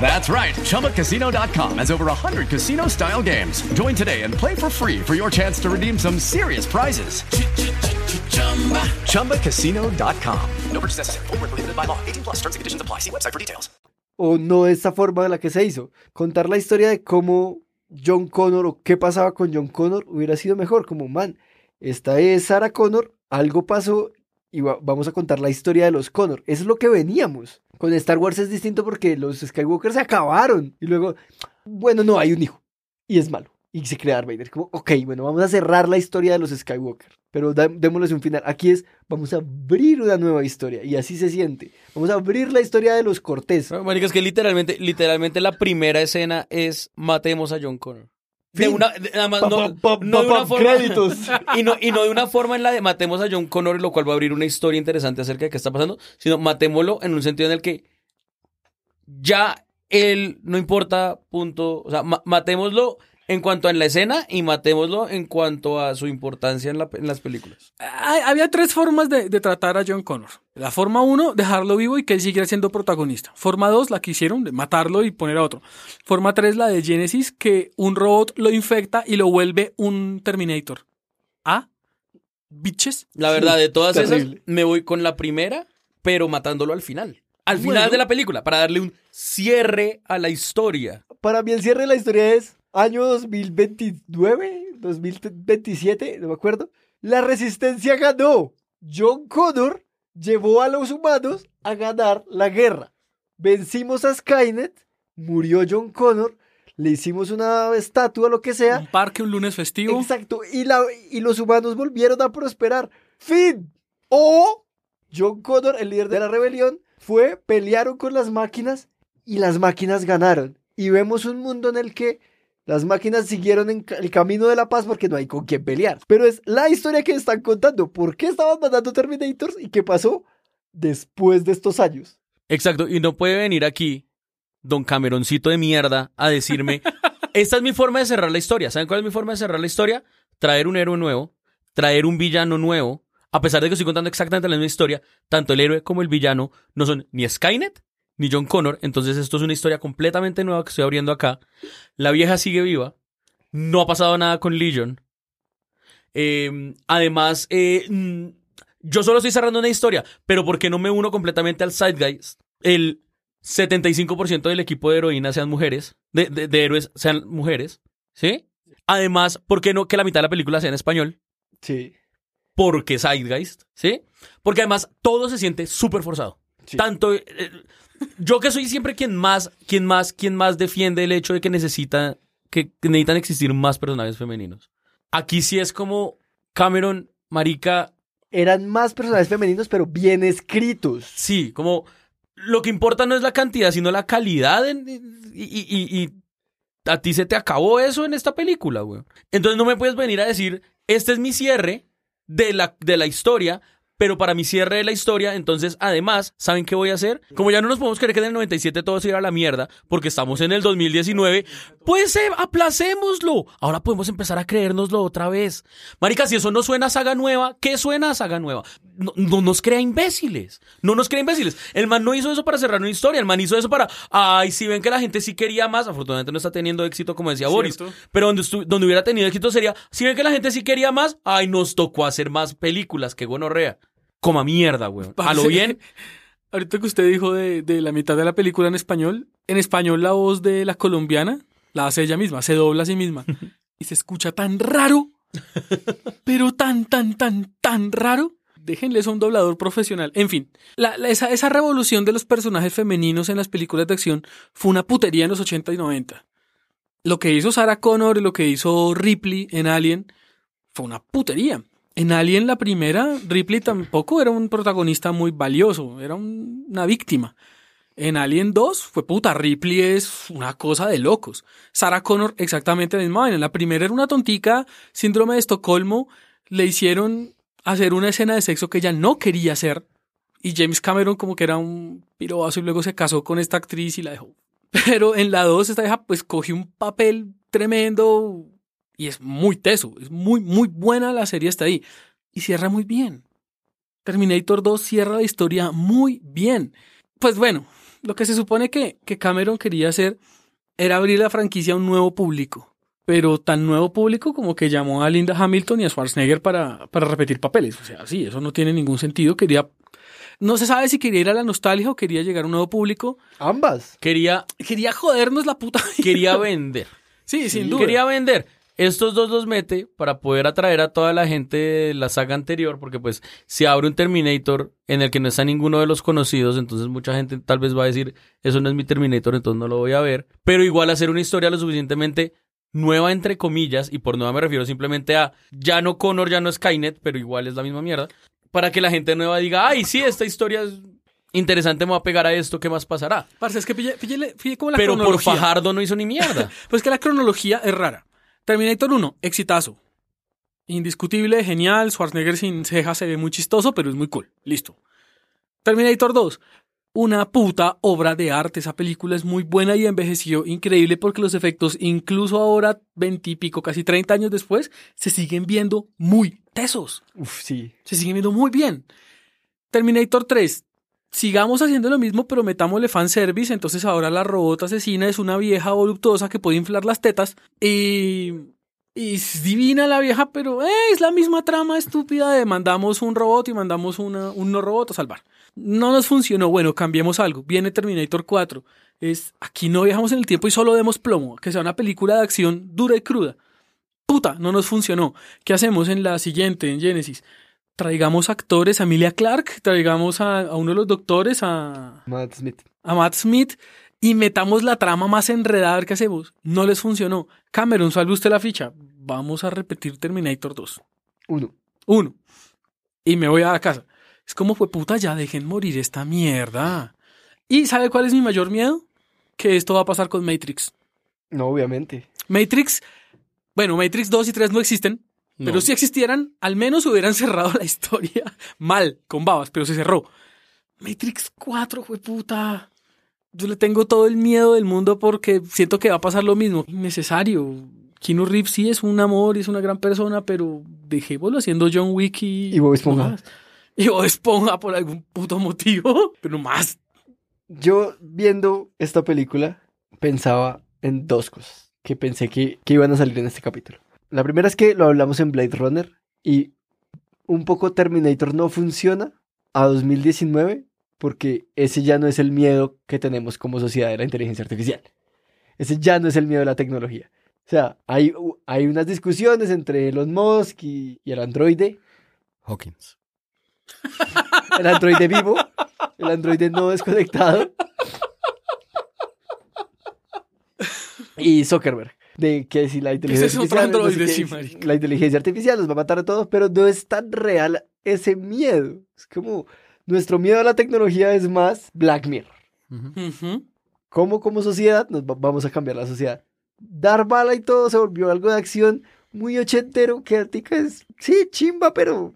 Speaker 7: That's right. ChumbaCasino.com has over 100 casino style games. Join today and play for free for your chance to redeem some serious prizes. ChumbaCasino.com. No purchase necessary. Void where prohibited by law. 18 plus terms and conditions apply. See website for details.
Speaker 1: O no de esta forma en la que se hizo. Contar la historia de cómo John Connor o qué pasaba con John Connor hubiera sido mejor. Como, man, esta es Sarah Connor, algo pasó y va- vamos a contar la historia de los Connor. Eso es lo que veníamos. Con Star Wars es distinto porque los Skywalker se acabaron. Y luego, bueno, no, hay un hijo. Y es malo. Y se crea Darth Vader. Como, ok, bueno, vamos a cerrar la historia de los Skywalker. Pero démosles un final. Aquí es, vamos a abrir una nueva historia. Y así se siente. Vamos a abrir la historia de los Cortés.
Speaker 5: No, marica, es que literalmente, literalmente la primera escena es matemos a John Connor. De una, de- además,
Speaker 1: Pa,
Speaker 5: no,
Speaker 1: pa, pa,
Speaker 5: no de una forma.
Speaker 1: créditos.
Speaker 5: Y no, y no de una forma en la de matemos a John Connor, lo cual va a abrir una historia interesante acerca de qué está pasando, sino matémoslo en un sentido en el que ya él no importa, punto. O sea, ma- matémoslo en cuanto a en la escena y matémoslo en cuanto a su importancia en, la- en las películas.
Speaker 3: Hay- Había tres formas de, de tratar a John Connor. La forma uno, dejarlo vivo y que él siguiera siendo protagonista. Forma dos, la que hicieron, de matarlo y poner a otro. Forma tres, la de Genesis, que un robot lo infecta y lo vuelve un Terminator. ¿Ah? ¿Bitches?
Speaker 5: La verdad, de todas
Speaker 1: terrible.
Speaker 5: esas, me voy con la primera, pero matándolo al final. Al
Speaker 3: Bueno.
Speaker 5: final de la película, para darle un cierre a la historia.
Speaker 1: Para mí el cierre de la historia es año 2029, 2027, no me acuerdo. La resistencia ganó. John Connor llevó a los humanos a ganar la guerra. Vencimos a Skynet, murió John Connor, le hicimos una estatua, lo que sea.
Speaker 3: Un parque, un lunes festivo.
Speaker 1: Exacto, y, la, y los humanos volvieron a prosperar. Fin. O John Connor, el líder de la rebelión, fue, pelearon con las máquinas y las máquinas ganaron. Y vemos un mundo en el que las máquinas siguieron en el camino de la paz porque no hay con quién pelear. Pero es la historia que están contando. ¿Por qué estaban mandando Terminators y qué pasó después de estos años?
Speaker 5: Exacto, y no puede venir aquí don Cameroncito de mierda a decirme, esta es mi forma de cerrar la historia. ¿Saben cuál es mi forma de cerrar la historia? Traer un héroe nuevo, traer un villano nuevo, a pesar de que estoy contando exactamente la misma historia, tanto el héroe como el villano no son ni Skynet ni John Connor, entonces esto es una historia completamente nueva que estoy abriendo acá. La vieja sigue viva, no ha pasado nada con Legion. Eh, además, eh, mm, yo solo estoy cerrando una historia, pero ¿por qué no me uno completamente al Zeitgeist? El 75% del equipo de heroínas sean mujeres, de, de- de héroes sean mujeres, ¿sí? Además, ¿por qué no que la mitad de la película sea en español?
Speaker 1: Sí.
Speaker 5: Porque Zeitgeist, ¿sí? Porque además todo se siente súper forzado.
Speaker 1: Sí.
Speaker 5: Tanto eh, yo que soy siempre quien más, quien más, quien más defiende el hecho de que necesita, que, necesitan existir más personajes femeninos. Aquí sí es como Cameron, Marica,
Speaker 1: Eran más personajes femeninos, pero bien escritos.
Speaker 5: Sí, como lo que importa no es la cantidad, sino la calidad. en- y, y- y- y a ti se te acabó eso en esta película, güey. Entonces no me puedes venir a decir, este es mi cierre de la, de la historia, pero para mi cierre de la historia, entonces además, ¿saben qué voy a hacer? Como ya no nos podemos creer que en el 97 todo se iba a la mierda, porque estamos en el 2019, pues eh, aplacémoslo. Ahora podemos empezar a creérnoslo otra vez. Marica, si eso no suena saga nueva, ¿qué suena saga nueva? No, no nos crea imbéciles. No nos crea imbéciles. El man no hizo eso para cerrar una historia. El man hizo eso para, ay, si ven que la gente sí quería más, afortunadamente no está teniendo éxito, como decía Boris. Pero donde, donde hubiera tenido éxito sería, si ven que la gente sí quería más, ay, nos tocó hacer más películas, que gonorrea. Coma mierda, güey. A lo bien,
Speaker 3: Ahorita que usted dijo de, de la mitad de la película en español, en español la voz de la colombiana la hace ella misma, se dobla a sí misma. Y se escucha tan raro, pero tan, tan, tan, tan raro. Déjenle eso a un doblador profesional. En fin, esa, revolución de los personajes femeninos en las películas de acción fue una putería en los 80 y 90. Lo que hizo Sarah Connor y lo que hizo Ripley en Alien fue una putería. En Alien la primera, Ripley tampoco era un protagonista muy valioso, era un- una víctima. En Alien 2 fue puta, Ripley es una cosa de locos. Sarah Connor exactamente la misma la primera era una tontica, síndrome de Estocolmo, le hicieron hacer una escena de sexo que ella no quería hacer. Y James Cameron como que era un pirobazo y luego se casó con esta actriz y la dejó. Pero en la 2 esta vieja pues cogió un papel tremendo y es muy teso, es muy, muy buena la serie hasta ahí. Y cierra muy bien. Terminator 2 cierra la historia muy bien. Pues bueno, lo que se supone que, que Cameron quería hacer era abrir la franquicia a un nuevo público. Pero tan nuevo público como que llamó a Linda Hamilton y a Schwarzenegger para, para repetir papeles. O sea, sí, eso no tiene ningún sentido. Quería. No se sabe si quería ir a la nostalgia o quería llegar a un nuevo público.
Speaker 1: Ambas.
Speaker 5: quería,
Speaker 3: Quería jodernos la puta. vida.
Speaker 5: quería vender.
Speaker 3: Sí, sin duda.
Speaker 5: Quería vender. Estos dos los mete para poder atraer a toda la gente de la saga anterior, porque pues si abre un Terminator en el que no está ninguno de los conocidos, entonces mucha gente tal vez va a decir, eso no es mi Terminator, entonces no lo voy a ver. Pero igual hacer una historia lo suficientemente nueva entre comillas, y por nueva me refiero simplemente a ya no Connor, ya no Skynet, pero igual es la misma mierda, para que la gente nueva diga, ay, sí, esta historia es interesante, me va a pegar a esto, ¿qué más pasará?
Speaker 3: Parce, es que pille, pille, pille como la
Speaker 5: Pero por. Fajardo no hizo ni mierda.
Speaker 3: Pues que la cronología es rara. Terminator 1, exitazo. Indiscutible, genial. Schwarzenegger sin cejas se ve muy chistoso, pero es muy cool. Listo. Terminator 2, una puta obra de arte. Esa película es muy buena y envejeció increíble porque los efectos, incluso ahora, veintipico, casi 30 años después, se siguen viendo muy tesos.
Speaker 1: Uf, sí.
Speaker 3: Se siguen viendo muy bien. Terminator 3. Sigamos haciendo lo mismo, pero metámosle fanservice. Entonces ahora la robot asesina es una vieja voluptuosa que puede inflar las tetas. Y. Y es divina la vieja, pero eh, es la misma trama estúpida de mandamos un robot y mandamos una, un no robot a salvar. No nos funcionó. Bueno, cambiemos algo. Viene Terminator 4. Es aquí no viajamos en el tiempo y solo demos plomo. Que sea una película de acción dura y cruda. Puta, no nos funcionó. ¿Qué hacemos en la siguiente, en Genesis? Traigamos actores a Emilia Clark, traigamos a, a uno de los doctores, a,
Speaker 1: Matt Smith.
Speaker 3: a Matt Smith y metamos la trama más enredada a ver qué hacemos. No les funcionó. Cameron, salve usted la ficha. Vamos a repetir Terminator 2.
Speaker 1: Uno.
Speaker 3: Uno. Y me voy a la casa. Es como fue puta, ya dejen morir esta mierda. ¿Y sabe cuál es mi mayor miedo? Que esto va a pasar con Matrix.
Speaker 1: No, obviamente.
Speaker 3: Matrix, bueno, Matrix 2 y 3 no existen, pero si existieran, al menos hubieran cerrado la historia mal, con babas, pero se cerró. Matrix 4, fue puta. Yo le tengo todo el miedo del mundo porque siento que va a pasar lo mismo. Innecesario. Keanu Reeves sí es un amor y es una gran persona, pero dejémoslo haciendo John Wick y...
Speaker 1: Y Bob Esponja.
Speaker 3: más. Y Bob Esponja por algún puto motivo, pero más.
Speaker 1: Yo viendo esta película pensaba en dos cosas que pensé que, que iban a salir en este capítulo. La primera es que lo hablamos en Blade Runner y un poco Terminator no funciona a 2019 porque ese ya no es el miedo que tenemos como sociedad de la inteligencia artificial. Ese ya no es el miedo de la tecnología. O sea, hay, hay unas discusiones entre Elon Musk y, y el androide,
Speaker 8: Hawkins.
Speaker 1: el androide vivo, el androide no desconectado. Y Zuckerberg. De que si la inteligencia
Speaker 3: Ese es otro
Speaker 1: artificial. no sé qué, la inteligencia artificial nos va a matar a todos, pero no es tan real ese miedo. Es como nuestro miedo a la tecnología es más Black Mirror.
Speaker 3: Ujú.
Speaker 1: ¿Cómo como sociedad nos va- vamos a cambiar la sociedad? Dar bala y todo se volvió algo de acción muy ochentero que Artica es, sí, chimba, pero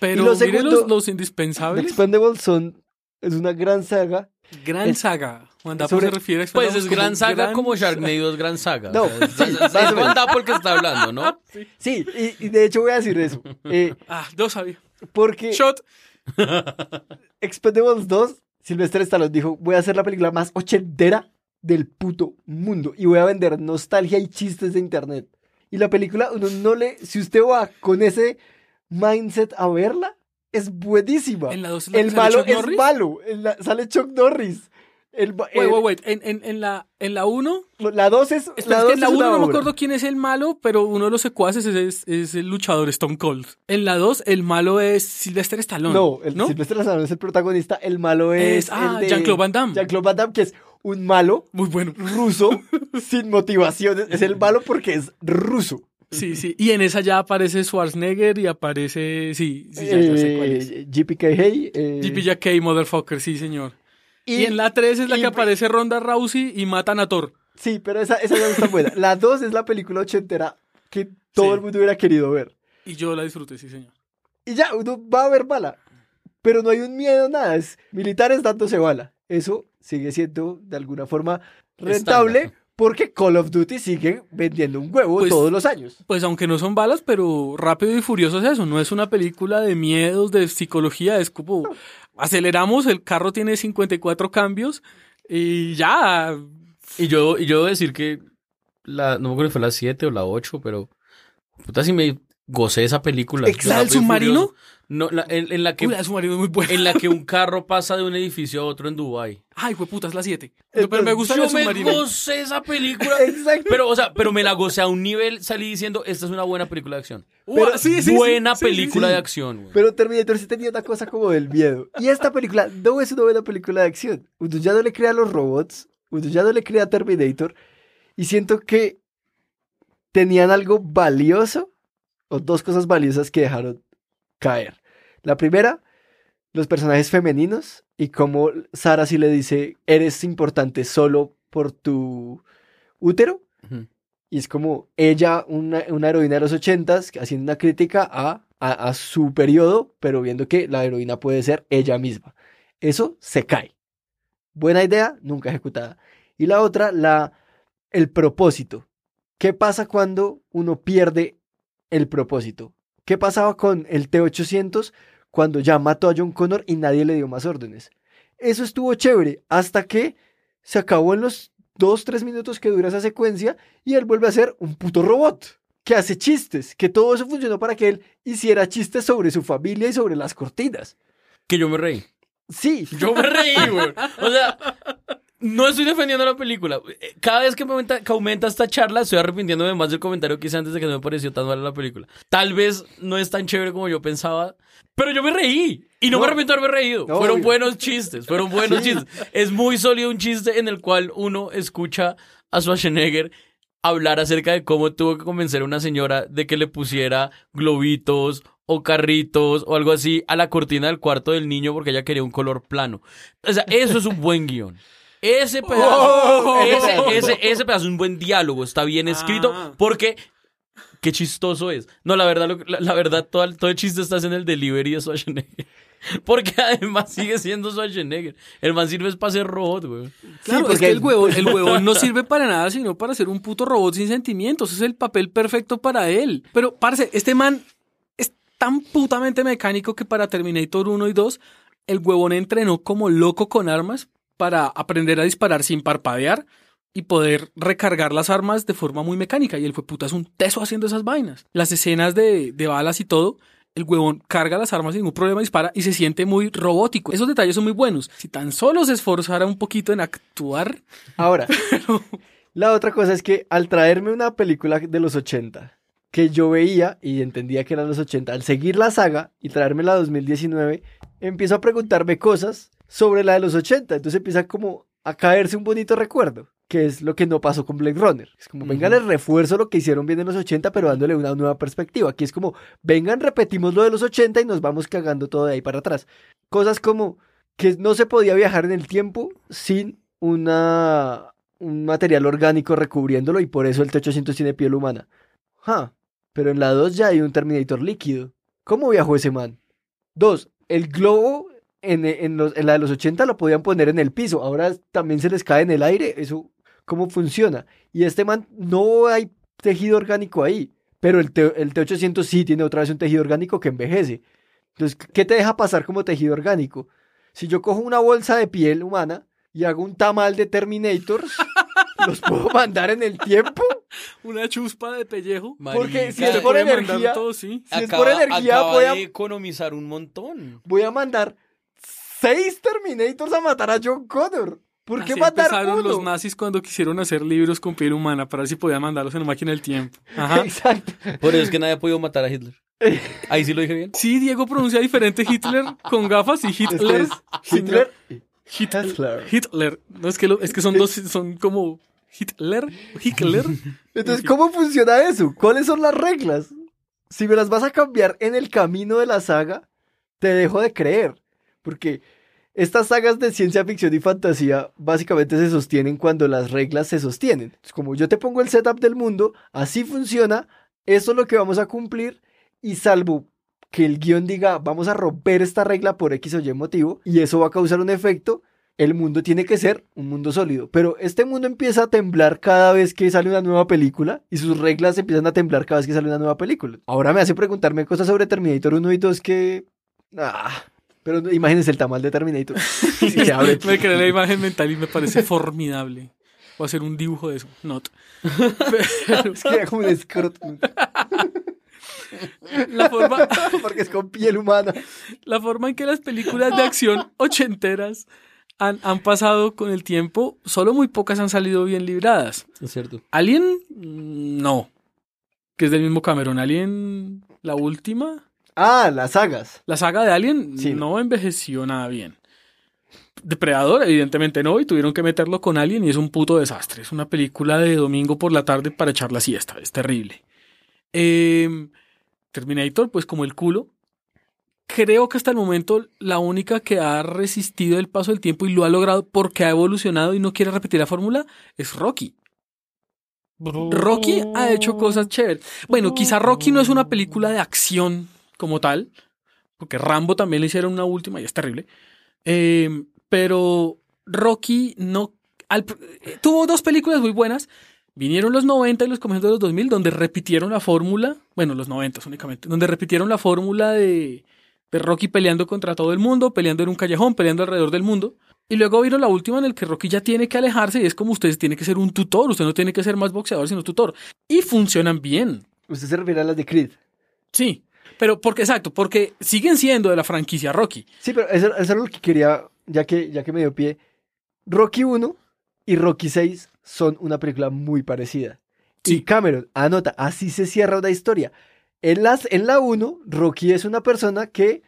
Speaker 3: Pero
Speaker 1: lo
Speaker 3: mire
Speaker 1: segundo-
Speaker 3: los, los indispensables.
Speaker 1: Expendables son, es una gran saga.
Speaker 3: Gran
Speaker 1: Es-
Speaker 3: saga. Juan Dapo
Speaker 1: sobre-
Speaker 3: se refiere a
Speaker 5: Pues es gran saga
Speaker 3: gran
Speaker 5: como
Speaker 3: saga.
Speaker 5: Sharknado es gran saga.
Speaker 1: No,
Speaker 5: O sea, es-
Speaker 1: sí,
Speaker 5: es- es
Speaker 1: menos.
Speaker 5: Juan Dapo el que está hablando, ¿no?
Speaker 1: Sí, y, y de hecho voy a decir eso. eh,
Speaker 3: Ah, yo sabía.
Speaker 1: porque
Speaker 3: Shot.
Speaker 1: Expendables 2, Sylvester Stallone dijo, voy a hacer la película más ochentera del puto mundo y voy a vender nostalgia y chistes de internet. Y la película, uno no le, si usted va con ese mindset a verla, es buenísima.
Speaker 3: En la
Speaker 1: El malo
Speaker 3: Chuck
Speaker 1: es
Speaker 3: Norris.
Speaker 1: malo, en la- sale Chuck Norris. El,
Speaker 3: Wait,
Speaker 1: el-
Speaker 3: wait, wait. En, en, en la, en la 1.
Speaker 1: La 2 es,
Speaker 3: Espera,
Speaker 1: la
Speaker 3: en la
Speaker 1: es
Speaker 3: 1
Speaker 1: una
Speaker 3: no me acuerdo quién es el malo, pero uno de los secuaces es, es, es el luchador Stone Cold. En la 2, el malo es Sylvester Stallone.
Speaker 1: No, el
Speaker 3: ¿no?
Speaker 1: Sylvester Stallone es el protagonista, el malo es,
Speaker 3: Es- ah, Jean-Claude Van Damme.
Speaker 1: Jean-Claude Van Damme, que es un malo
Speaker 3: Muy bueno.
Speaker 1: ruso sin motivaciones. Es el malo porque es ruso.
Speaker 3: Sí, sí. Y en esa ya aparece Schwarzenegger y aparece. Sí, sí, ya, ya sé cuál es.
Speaker 1: Eh, Hey. eh,
Speaker 3: GPJK, motherfucker, sí, señor. Y,
Speaker 1: y-
Speaker 3: en la 3 es la
Speaker 1: y-
Speaker 3: que aparece Ronda Rousey y matan a Thor.
Speaker 1: Sí, pero esa, esa no está buena. La 2 es la película ochentera que todo
Speaker 3: Sí.
Speaker 1: el mundo hubiera querido ver.
Speaker 3: Y yo la disfruté, sí, señor.
Speaker 1: Y ya, uno va a ver bala. Pero no hay un miedo, nada. Es militares dándose bala. Eso sigue siendo de alguna forma rentable
Speaker 5: Estándar.
Speaker 1: porque Call of Duty sigue vendiendo un huevo
Speaker 3: Pues-
Speaker 1: todos los años.
Speaker 3: Pues aunque no son balas, pero Rápido y Furioso es eso. No es una película de miedos, de psicología. Es como aceleramos, el carro tiene 54 cambios y ya.
Speaker 5: Y yo, y yo decir que la, no me acuerdo si fue la 7 o la 8, pero puta si me gocé esa película.
Speaker 3: ¿Exacto? ¿La del
Speaker 5: Rápido y
Speaker 3: submarino?
Speaker 5: Furioso. No, la- en, en la que
Speaker 3: Uy, la de su marido es muy buena.
Speaker 5: en la que un carro pasa de un edificio a otro en Dubai.
Speaker 3: Ay, fue puta, es la 7. Pero me gusta
Speaker 5: Yo
Speaker 3: el
Speaker 5: me gocé esa película.
Speaker 1: Exacto.
Speaker 5: Pero, o sea, pero me la gocé a un nivel, salí diciendo, esta es una buena película de acción.
Speaker 3: Sí, sí,
Speaker 5: buena
Speaker 3: sí,
Speaker 5: película
Speaker 3: sí.
Speaker 5: de acción, güey.
Speaker 1: Pero Terminator sí tenía una cosa como del miedo. Y esta película no es una buena película de acción. Uno ya no le crea a los robots, uno ya no le crea a Terminator. Y siento que tenían algo valioso, o dos cosas valiosas que dejaron caer. La primera, los personajes femeninos y cómo Sara sí le dice, eres importante solo por tu útero. Y es como ella, una, una heroína de los ochentas, haciendo una crítica a, a, a su periodo, pero viendo que la heroína puede ser ella misma. Eso se cae. Buena idea, nunca ejecutada. Y la otra, la, el propósito. ¿Qué pasa cuando uno pierde el propósito? ¿Qué pasaba con el T-800 cuando ya mató a John Connor y nadie le dio más órdenes? Eso estuvo chévere hasta que se acabó en los dos, tres minutos que dura esa secuencia y él vuelve a ser un puto robot que hace chistes, que todo eso funcionó para que él hiciera chistes sobre su familia y sobre las cortinas.
Speaker 5: Que yo me reí.
Speaker 1: Sí.
Speaker 5: Yo me reí, güey. O sea, no estoy defendiendo la película. Cada vez que, me aumenta, que aumenta esta charla, estoy arrepintiéndome más del comentario que hice antes de que no me pareció tan mala la película. Tal vez no es tan chévere como yo pensaba, pero yo me reí. Y no,
Speaker 1: No.
Speaker 5: me arrepiento de haberme reído.
Speaker 1: No,
Speaker 5: fueron
Speaker 1: obvio.
Speaker 5: buenos chistes, fueron buenos
Speaker 1: Sí.
Speaker 5: chistes. Es muy sólido un chiste en el cual uno escucha a Schwarzenegger hablar acerca de cómo tuvo que convencer a una señora de que le pusiera globitos o carritos o algo así a la cortina del cuarto del niño porque ella quería un color plano. O sea, eso es un buen guion. Ese pedazo,
Speaker 1: Oh,
Speaker 5: ese,
Speaker 1: oh.
Speaker 5: ese, ese pedazo es un buen diálogo, está bien escrito
Speaker 3: Ah.
Speaker 5: porque qué chistoso es. No, la verdad, lo- la, la verdad, todo, el- todo el chiste está en el delivery de Schwarzenegger. Porque además sigue siendo Schwarzenegger. El man sirve es para ser robot, güey.
Speaker 3: Claro,
Speaker 1: porque
Speaker 3: es que el
Speaker 1: el-
Speaker 3: huevón, el huevón no sirve para nada, sino para ser un puto robot sin sentimientos. Es el papel perfecto para él. Pero, parce, este man es tan putamente mecánico que para Terminator 1 y 2, el huevón entrenó como loco con armas para aprender a disparar sin parpadear y poder recargar las armas de forma muy mecánica. Y él fue puta, es un teso haciendo esas vainas. Las escenas de, de balas y todo, el huevón carga las armas sin ningún problema, dispara y se siente muy robótico. Esos detalles son muy buenos. Si tan solo se esforzara un poquito en actuar,
Speaker 1: Ahora, la otra cosa es que al traerme una película de los 80 que yo veía y entendía que eran los 80, al seguir la saga y traerme la 2019, empiezo a preguntarme cosas sobre la de los 80. Entonces empieza como a caerse un bonito recuerdo, que es lo que no pasó con Blade Runner. Es como, vengan, les refuerzo lo que hicieron bien en los 80, pero dándole una nueva perspectiva. Aquí es como, vengan, repetimos lo de los 80 y nos vamos cagando todo de ahí para atrás. Cosas como que no se podía viajar en el tiempo sin una, un material orgánico recubriéndolo y por eso el T-800 tiene piel humana. Ja, pero en la 2 ya hay un Terminator líquido. ¿Cómo viajó ese man? Dos, el globo en, en los- en la de los 80 lo podían poner en el piso, ahora también se les cae en el aire, eso, ¿cómo funciona? Y este man, no hay tejido orgánico ahí, pero el, T- el T-800 sí tiene otra vez un tejido orgánico que envejece. Entonces, ¿qué te deja pasar como tejido orgánico? Si yo cojo una bolsa de piel humana y hago un tamal de Terminators, ¿los puedo mandar en el tiempo?
Speaker 3: una chuspa de pellejo.
Speaker 1: Porque si es por
Speaker 3: puede mandar
Speaker 1: energía,
Speaker 3: todo, sí.
Speaker 1: si es por energía, voy a-
Speaker 5: economizar un montón.
Speaker 1: voy a mandar seis Terminators a matar a John Connor. ¿Por qué
Speaker 3: Así
Speaker 1: mandar
Speaker 3: empezaron
Speaker 1: uno?
Speaker 3: los nazis cuando quisieron hacer libros con piel humana para ver si podían mandarlos en una máquina del tiempo. Ajá.
Speaker 1: Exacto.
Speaker 5: Por eso es que nadie ha podido matar a Hitler. Ahí sí lo dije bien.
Speaker 3: Sí, Diego pronuncia diferente Hitler con gafas y Hitler.
Speaker 1: es Hitler. Hitler.
Speaker 3: Hitler. No, es que, lo- es que son dos, son como Hitler, Hitler.
Speaker 1: Entonces, ¿cómo funciona eso? ¿Cuáles son las reglas? Si me las vas a cambiar en el camino de la saga, te dejo de creer. Porque estas sagas de ciencia ficción y fantasía básicamente se sostienen cuando las reglas se sostienen. Como yo te pongo el setup del mundo, así funciona, esto es lo que vamos a cumplir y salvo que el guion diga vamos a romper esta regla por X o Y motivo y eso va a causar un efecto, el mundo tiene que ser un mundo sólido. Pero este mundo empieza a temblar cada vez que sale una nueva película y sus reglas empiezan a temblar cada vez que sale una nueva película. Ahora me hace preguntarme cosas sobre Terminator 1 y 2 que... Ah, pero imagínense el tamal de Terminator. Sí, se abre.
Speaker 3: Me creé la imagen mental y me parece formidable. Voy a hacer un dibujo de eso. Not. Pero
Speaker 1: Es que era como un escroto.
Speaker 3: la forma,
Speaker 1: Porque es con piel humana.
Speaker 3: la forma en que las películas de acción ochenteras han, han pasado con el tiempo, solo muy pocas han salido bien libradas.
Speaker 5: Es cierto.
Speaker 3: Alien, no. Que es del mismo Cameron. Alien, la última.
Speaker 1: Ah, las sagas.
Speaker 3: La saga de Alien
Speaker 1: Sí.
Speaker 3: no envejeció nada bien. Depredador, evidentemente no, y tuvieron que meterlo con Alien y es un puto desastre. Es una película de domingo por la tarde para echar la siesta, es terrible. Eh, Terminator, pues como el culo. Creo que hasta el momento la única que ha resistido el paso del tiempo y lo ha logrado porque ha evolucionado y no quiere repetir la fórmula es Rocky. Rocky ha hecho cosas chéveres. Bueno, quizá Rocky no es una película de acción como tal, porque Rambo también le hicieron una última y es terrible. Eh, pero Rocky no... al- eh, tuvo dos películas muy buenas. Vinieron los 90 y los comienzos de los 2000, donde repitieron la fórmula, bueno, los 90 únicamente, donde repitieron la fórmula de, de Rocky peleando contra todo el mundo, peleando en un callejón, peleando alrededor del mundo. Y luego vino la última en el que Rocky ya tiene que alejarse y es como usted tiene que ser un tutor, usted no tiene que ser más boxeador sino tutor. Y funcionan bien.
Speaker 1: Usted se refiere a las de Creed.
Speaker 3: Sí. Pero porque, exacto, porque siguen siendo de la franquicia Rocky.
Speaker 1: Sí, pero eso, eso es lo que quería, ya que, ya que me dio pie. Rocky 1 y Rocky 6 son una película muy parecida. Y
Speaker 3: Sí.
Speaker 1: Cameron, anota, así se cierra una historia. En, las, en la 1, Rocky es una persona que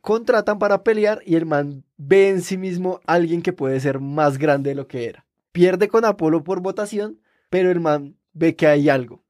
Speaker 1: contratan para pelear y el man ve en sí mismo a alguien que puede ser más grande de lo que era. Pierde con Apolo por votación, pero el man ve que hay algo.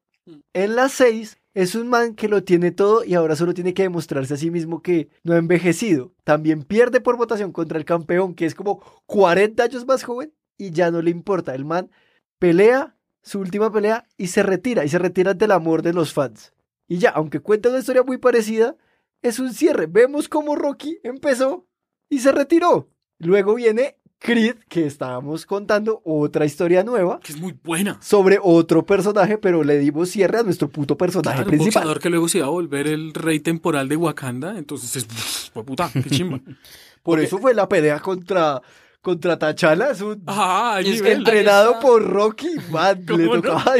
Speaker 1: En la 6 es un man que lo tiene todo y ahora solo tiene que demostrarse a sí mismo que no ha envejecido. También pierde por votación contra el campeón, que es como 40 años más joven y ya no le importa. El man pelea su última pelea y se retira. Y se retira del amor de los fans. Y ya, aunque cuenta una historia muy parecida, es un cierre. Vemos cómo Rocky empezó y se retiró. Luego viene Creed, que estábamos contando otra historia nueva
Speaker 3: Que es muy buena.
Speaker 1: sobre otro personaje, pero le dimos cierre a nuestro puto personaje
Speaker 3: Claro, un
Speaker 1: principal.
Speaker 3: boxeador que luego se iba a volver el rey temporal de Wakanda. Entonces es. Fue puta, qué chimba.
Speaker 1: Por eso fue la pelea contra, contra T'Challa. Es un
Speaker 3: Ah,
Speaker 5: Y es que
Speaker 1: entrenado por Rocky. Man,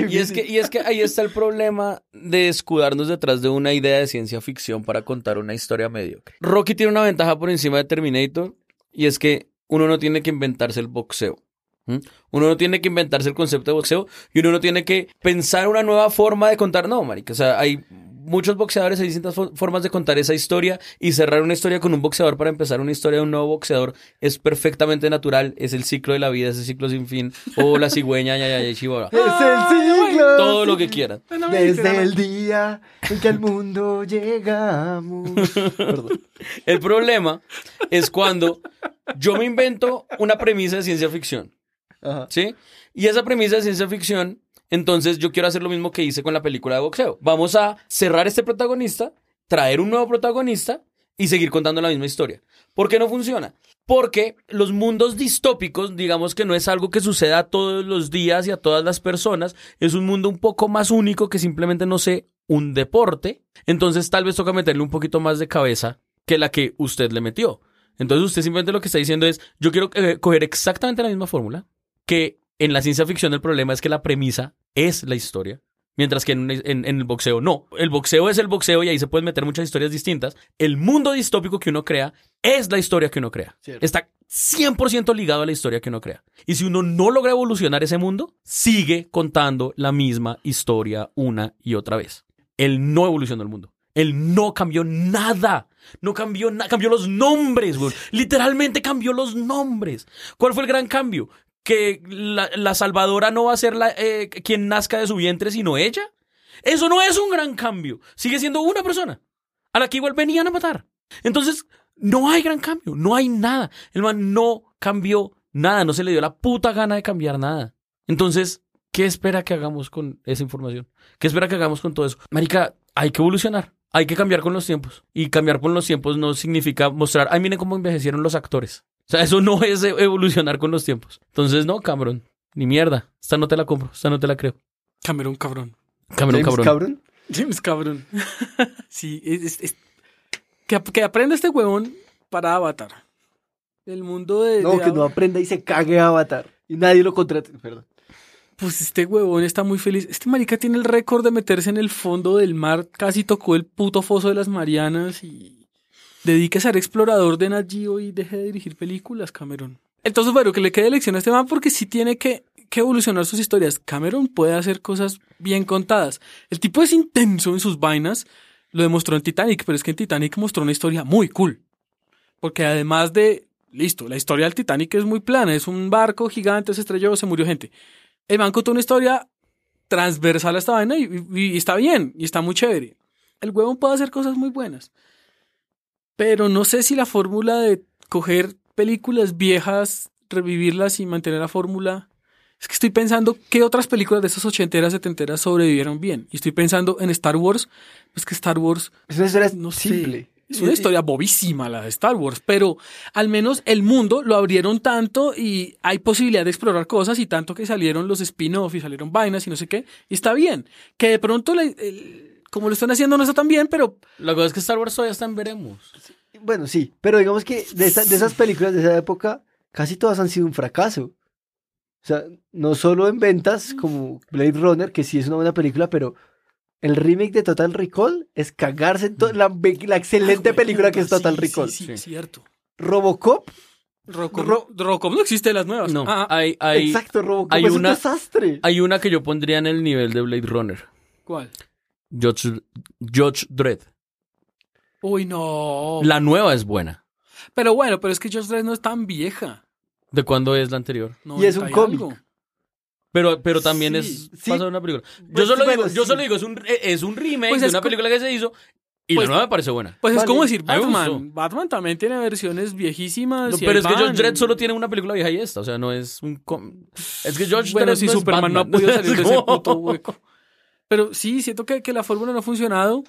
Speaker 5: Y es, que, y es que ahí está el problema de escudarnos detrás de una idea de ciencia ficción para contar una historia mediocre. Rocky tiene una ventaja por encima de Terminator y es que uno no tiene que inventarse el boxeo. Uno no tiene que inventarse el concepto de boxeo y uno no tiene que pensar una nueva forma de contar. No, marica. O sea, hay muchos boxeadores, hay distintas fo- formas de contar esa historia y cerrar una historia con un boxeador para empezar una historia de un nuevo boxeador es perfectamente natural. Es el ciclo de la vida, es el ciclo sin fin. O la cigüeña, ya, ya, ya, chihuahua.
Speaker 1: Es el siglo.
Speaker 5: Todo lo que quieran.
Speaker 1: Desde el día en que al mundo llegamos. Perdón.
Speaker 5: El problema es cuando yo me invento una premisa de ciencia ficción,
Speaker 1: Ajá.
Speaker 5: ¿sí? Y esa premisa de ciencia ficción, entonces yo quiero hacer lo mismo que hice con la película de boxeo. Vamos a cerrar este protagonista, traer un nuevo protagonista y seguir contando la misma historia. ¿Por qué no funciona? Porque los mundos distópicos, digamos que no es algo que suceda todos los días y a todas las personas, es un mundo un poco más único que simplemente no sé, un deporte. Entonces tal vez toca meterle un poquito más de cabeza que la que usted le metió. Entonces usted simplemente lo que está diciendo es, yo quiero eh, coger exactamente la misma fórmula, que en la ciencia ficción el problema es que la premisa es la historia. Mientras que en, en- en el boxeo no. El boxeo es el boxeo y ahí se pueden meter muchas historias distintas. El mundo distópico que uno crea es la historia que uno crea.
Speaker 1: Cierto.
Speaker 5: Está 100% ligado a la historia que uno crea. Y si uno no logra evolucionar ese mundo, sigue contando la misma historia una y otra vez. Él no evolucionó el mundo. Él no cambió nada. No cambió nada. Cambió los nombres, güey. Literalmente cambió los nombres. ¿Cuál fue el gran cambio? ¿Que la, salvadora no va a ser eh, quien nazca de su vientre, sino ella? Eso no es un gran cambio. Sigue siendo una persona a la que igual venían a matar. Entonces, no hay gran cambio. No hay nada. El man no cambió nada. No se le dio la puta gana de cambiar nada. Entonces, ¿qué espera que hagamos con esa información? ¿Qué espera que hagamos con todo eso? Marica, hay que evolucionar. Hay que cambiar con los tiempos. Y cambiar con los tiempos no significa mostrar, ay, miren cómo envejecieron los actores. O sea, eso no es e- evolucionar con los tiempos. Entonces, no, Cameron. Ni mierda. Esta no te la compro. Esta no te la creo.
Speaker 3: Cameron cabrón.
Speaker 5: Cameron,
Speaker 1: James
Speaker 5: cabrón.
Speaker 1: Cameron.
Speaker 3: James cabrón. sí, es, es- es- que, que aprenda este huevón para Avatar. El mundo de...
Speaker 1: No,
Speaker 3: de
Speaker 1: que no aprenda y se cague a Avatar. Y nadie lo contrate. Perdón.
Speaker 3: Pues este huevón está muy feliz. Este marica tiene el récord de meterse en el fondo del mar. Casi tocó el puto foso de las Marianas y dedíquese a ser explorador de Nat Geo y deje de dirigir películas, Cameron. Entonces, bueno, que le quede lección a este man porque sí tiene que, que evolucionar sus historias. Cameron puede hacer cosas bien contadas. El tipo es intenso en sus vainas. Lo demostró en Titanic, pero es que en Titanic mostró una historia muy cool. Porque además de, listo, la historia del Titanic es muy plana. Es un barco gigante, se estrelló, se murió gente. El man contó una historia transversal a esta vaina y, y- y está bien, y está muy chévere. El huevón puede hacer cosas muy buenas. Pero no sé si la fórmula de coger películas viejas, revivirlas y mantener la fórmula Es que estoy pensando qué otras películas de esas ochenteras, setenteras sobrevivieron bien. Y estoy pensando en Star Wars. Es que Star Wars
Speaker 1: Es una historia
Speaker 3: no
Speaker 1: simple.
Speaker 3: Es una historia bobísima la de Star Wars, pero al menos el mundo lo abrieron tanto y hay posibilidad de explorar cosas y tanto que salieron los spin-off y salieron vainas y no sé qué. Y está bien. Que de pronto, la- el- como lo están haciendo, no está tan bien, pero
Speaker 5: La cosa es que Star Wars todavía está en veremos.
Speaker 1: Bueno, sí, pero digamos que de, esa- de esas películas de esa época, casi todas han sido un fracaso. O sea, no solo en ventas como Blade Runner, que sí es una buena película, pero el remake de Total Recall es cagarse en to- la, la excelente película que es Total
Speaker 3: Sí,
Speaker 1: Recall.
Speaker 3: Sí, sí, cierto.
Speaker 1: Robocop,
Speaker 3: Robocop,
Speaker 1: Ro-
Speaker 3: Robocop no existe de las nuevas.
Speaker 5: No,
Speaker 3: Ah,
Speaker 5: hay, hay,
Speaker 1: exacto, Robocop
Speaker 5: hay
Speaker 1: es
Speaker 5: una-
Speaker 1: un desastre.
Speaker 5: hay una que yo pondría en el nivel de Blade Runner.
Speaker 3: ¿Cuál?
Speaker 5: Judge, Judge Dredd.
Speaker 3: Uy, no.
Speaker 5: La nueva es buena.
Speaker 3: Pero bueno, pero es que Just Dredd no es tan vieja.
Speaker 5: ¿De cuándo es la anterior?
Speaker 1: Y es un
Speaker 3: 90
Speaker 1: cómic.
Speaker 3: algo.
Speaker 5: Pero, pero también
Speaker 3: Sí,
Speaker 5: es
Speaker 1: sí.
Speaker 5: en una película. Yo
Speaker 1: Pues,
Speaker 5: solo
Speaker 1: bueno,
Speaker 5: digo, yo
Speaker 1: sí.
Speaker 5: solo digo, es un, es un remake
Speaker 3: Pues
Speaker 5: de
Speaker 3: es
Speaker 5: una
Speaker 3: co-
Speaker 5: película que se hizo y
Speaker 3: Pues-
Speaker 5: la nueva me parece buena.
Speaker 3: Pues
Speaker 1: Vale,
Speaker 3: es como decir
Speaker 5: a mí me
Speaker 3: Batman.
Speaker 5: gustó.
Speaker 3: Batman también tiene versiones viejísimas.
Speaker 5: No,
Speaker 3: y
Speaker 5: pero
Speaker 3: ahí
Speaker 5: es que
Speaker 3: van.
Speaker 5: Judge Dredd solo tiene una película vieja y esta, o sea, no es un... com- Es que Judge
Speaker 3: Bueno,
Speaker 5: Dredd
Speaker 3: si
Speaker 5: no es
Speaker 3: Superman no ha
Speaker 5: Batman.
Speaker 3: podido salir de ese puto hueco. Pero sí, siento que, que la fórmula no ha funcionado.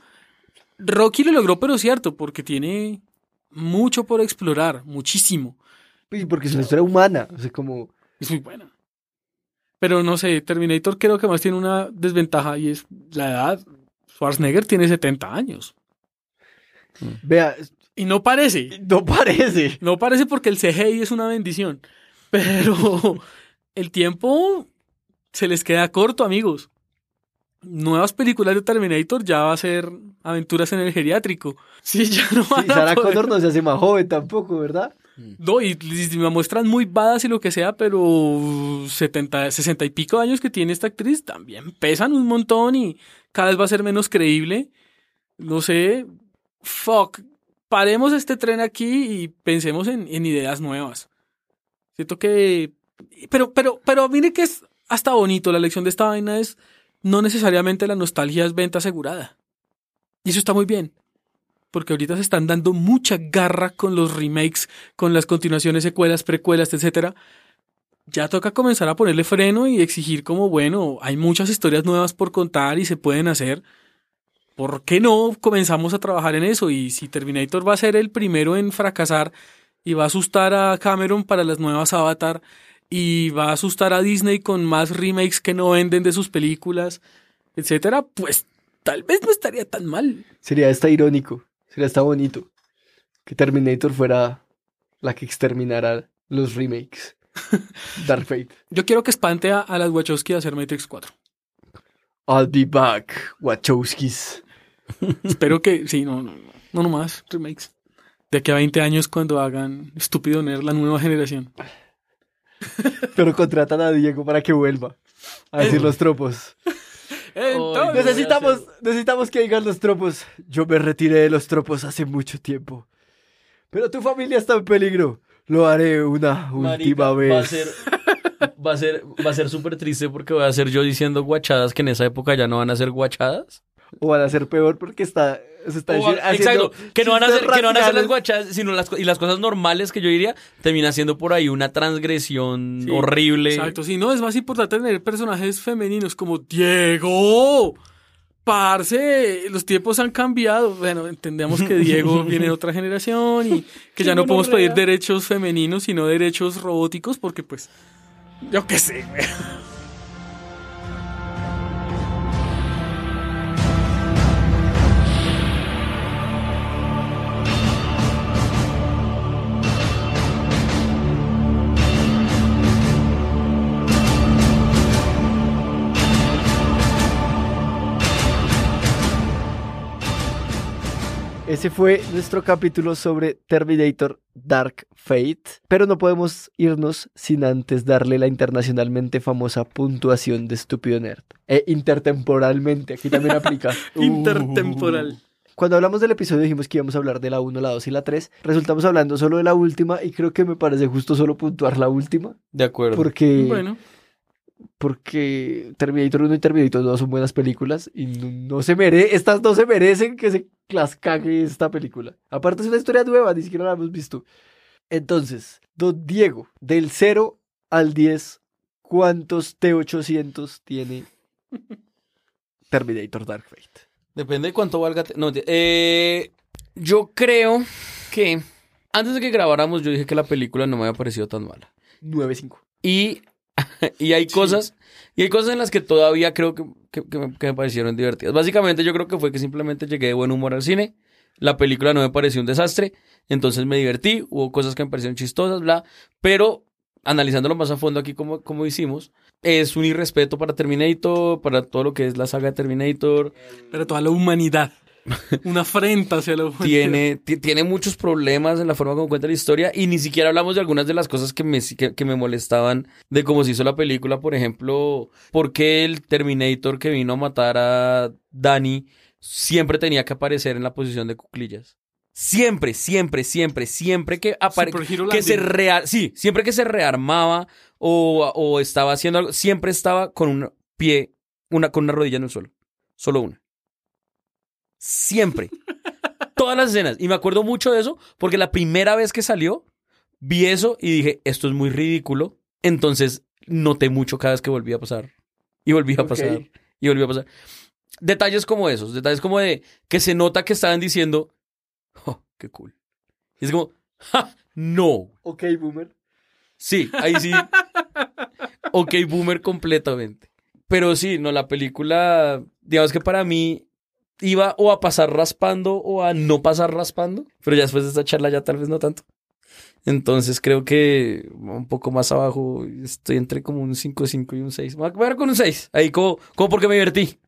Speaker 3: Rocky lo logró, pero cierto, porque tiene mucho por explorar, muchísimo.
Speaker 1: Y porque es una historia humana. O sea, como.
Speaker 3: Es muy buena. Pero no sé, Terminator creo que más tiene una desventaja y es la edad. Schwarzenegger tiene 70 años.
Speaker 1: Vea,
Speaker 3: Y no parece.
Speaker 1: no parece.
Speaker 3: No parece porque el CGI es una bendición. Pero el tiempo se les queda corto, amigos. Nuevas películas de Terminator ya va a ser aventuras en el geriátrico. Sí, ya no
Speaker 1: Sí,
Speaker 3: van a
Speaker 1: Sarah
Speaker 3: poder-
Speaker 1: Connor no se hace más joven tampoco, ¿verdad?
Speaker 3: No, y, y me muestran muy badas y lo que sea, pero 70, 60 y pico de años que tiene esta actriz también pesan un montón y cada vez va a ser menos creíble. No sé, fuck, paremos este tren aquí y pensemos en, en ideas nuevas. Siento que... Pero, pero, pero mire que es hasta bonito, la lección de esta vaina es no necesariamente la nostalgia es venta asegurada. Y eso está muy bien. Porque ahorita se están dando mucha garra con los remakes, con las continuaciones, secuelas, precuelas, etcétera. Ya toca comenzar a ponerle freno y exigir como, bueno, hay muchas historias nuevas por contar y se pueden hacer. ¿Por qué no comenzamos a trabajar en eso? Y si Terminator va a ser el primero en fracasar y va a asustar a Cameron para las nuevas Avatar y va a asustar a Disney con más remakes que no venden de sus películas, etcétera, pues tal vez no estaría tan mal.
Speaker 1: Sería hasta irónico. Sería hasta bonito. Que Terminator fuera la que exterminara los remakes. Dark Fate.
Speaker 3: Yo quiero que espante a, a las Wachowski a hacer Matrix 4.
Speaker 1: I'll be back, Wachowskis.
Speaker 3: Espero que, sí, no, no, no, no nomás remakes. De aquí a 20 años cuando hagan Estúpido Nerd la nueva generación.
Speaker 1: Pero contratan a Diego para que vuelva a decir los tropos.
Speaker 3: Entonces,
Speaker 1: Necesitamos, necesitamos que digan los tropos. Yo me retiré de los tropos hace mucho tiempo. Pero tu familia está en peligro. Lo haré una última
Speaker 5: Marica,
Speaker 1: vez.
Speaker 5: Va a ser, va a ser, va a ser súper triste porque voy a ser yo diciendo guachadas que en esa época ya no van a ser guachadas.
Speaker 1: O van a ser peor porque está, se está
Speaker 5: O
Speaker 1: haciendo
Speaker 5: exacto, que no van a
Speaker 1: chistes
Speaker 5: ser, que no van a ser las guachadas, sino las, y las cosas normales que yo diría, termina siendo por ahí una transgresión
Speaker 3: Sí,
Speaker 5: horrible.
Speaker 3: Exacto, sí, no, es más importante tener personajes femeninos como Diego. Parce, los tiempos han cambiado. Bueno, entendemos que Diego viene de otra generación y que ya no podemos pedir derechos femeninos, sino derechos robóticos, porque pues, yo qué sé,
Speaker 1: Ese fue nuestro capítulo sobre Terminator Dark Fate. Pero no podemos irnos sin antes darle la internacionalmente famosa puntuación de Estúpido Nerd. E intertemporalmente, aquí también aplica.
Speaker 3: Intertemporal.
Speaker 1: Cuando hablamos del episodio dijimos que íbamos a hablar de la 1, la 2 y la 3. Resultamos hablando solo de la última y creo que me parece justo solo puntuar la última.
Speaker 5: De acuerdo.
Speaker 1: Porque,
Speaker 3: Bueno,
Speaker 1: porque Terminator 1 y Terminator 2 son buenas películas y no, no se mere estas no se merecen que se las cague esta película. Aparte es una historia nueva, ni siquiera la hemos visto. Entonces, don Diego, del 0 al 10, ¿cuántos T800 tiene Terminator Dark Fate?
Speaker 5: Depende de cuánto valga. No, eh, yo creo que antes de que grabáramos, yo dije que la película no me había parecido tan mala.
Speaker 1: 9.5.
Speaker 5: Y, y hay cosas, y hay cosas en las que todavía creo que, que- que me, que me parecieron divertidas. Básicamente yo creo que fue que simplemente llegué de buen humor al cine. La película no me pareció un desastre, entonces me divertí, hubo cosas que me parecieron chistosas, bla, pero analizándolo más a fondo aquí como, como hicimos, es un irrespeto para Terminator, para todo lo que es la saga de Terminator,
Speaker 3: Pero toda la humanidad. Una afrenta hacia la humanidad.
Speaker 5: tiene, ti- tiene muchos problemas en la forma como cuenta la historia y ni siquiera hablamos de algunas de las cosas que me, que, que me molestaban de cómo se hizo la película. Por ejemplo, por qué el Terminator que vino a matar a Danny siempre tenía que aparecer en la posición de cuclillas. Siempre, siempre, siempre, siempre que apare-
Speaker 3: Superhero
Speaker 5: que se sí, siempre que se rearmaba o, o estaba haciendo algo, siempre estaba con un pie, una, con una rodilla en el suelo. Solo una. Siempre. Todas las escenas. Y me acuerdo mucho de eso porque la primera vez que salió, vi eso y dije, esto es muy ridículo. Entonces noté mucho cada vez que volvía a pasar. Y volvía a pasar. Y volvía a pasar. Detalles como esos. Detalles como de que se nota que estaban diciendo, oh, qué cool. Y es como, "Ja, no.
Speaker 1: Ok, boomer.
Speaker 5: Sí, ahí sí. ok, boomer completamente. Pero sí, no, la película, digamos que para mí iba o a pasar raspando o a no pasar raspando. Pero ya después de esta charla ya tal vez no tanto. Entonces creo que un poco más abajo estoy entre como un 5-5 y un 6. Voy a quedar con un 6. Ahí como, como porque me divertí.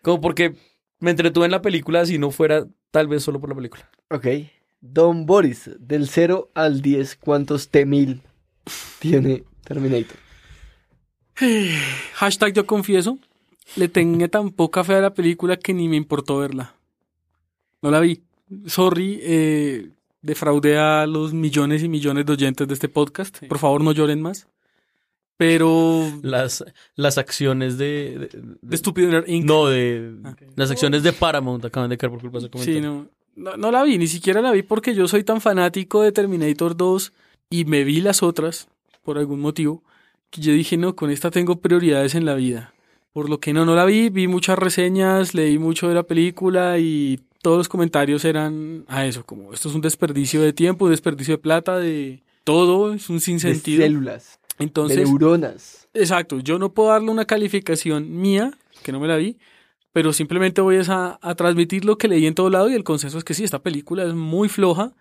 Speaker 5: Como porque me entretuve en la película si no fuera tal vez solo por la película.
Speaker 1: Ok. Don Boris, del 0 al 10, ¿cuántos T1000 tiene Terminator?
Speaker 3: Hashtag yo confieso. Le tenía tan poca fe a la película que ni me importó verla. No la vi. Sorry, eh, defraudé a los millones y millones de oyentes de este podcast. Por favor, no lloren más. Pero
Speaker 5: Las, las acciones de...
Speaker 3: de Nerd Inc.
Speaker 5: No, de...
Speaker 3: Ah.
Speaker 5: Las acciones de Paramount acaban de caer por culpa de ese comentario.
Speaker 3: Sí, no, no, no la vi, ni siquiera la vi porque yo soy tan fanático de Terminator 2 y me vi las otras por algún motivo que yo dije, no, con esta tengo prioridades en la vida. Por lo que no, no la vi, vi muchas reseñas, leí mucho de la película y todos los comentarios eran a eso, como esto es un desperdicio de tiempo, un desperdicio de plata, de todo, es un
Speaker 1: De
Speaker 3: sinsentido.
Speaker 1: células, de
Speaker 3: Entonces,
Speaker 1: neuronas.
Speaker 3: Exacto, yo no puedo darle una calificación mía, que no me la vi, pero simplemente voy a, a transmitir lo que leí en todo lado y el consenso es que sí, esta película es muy floja,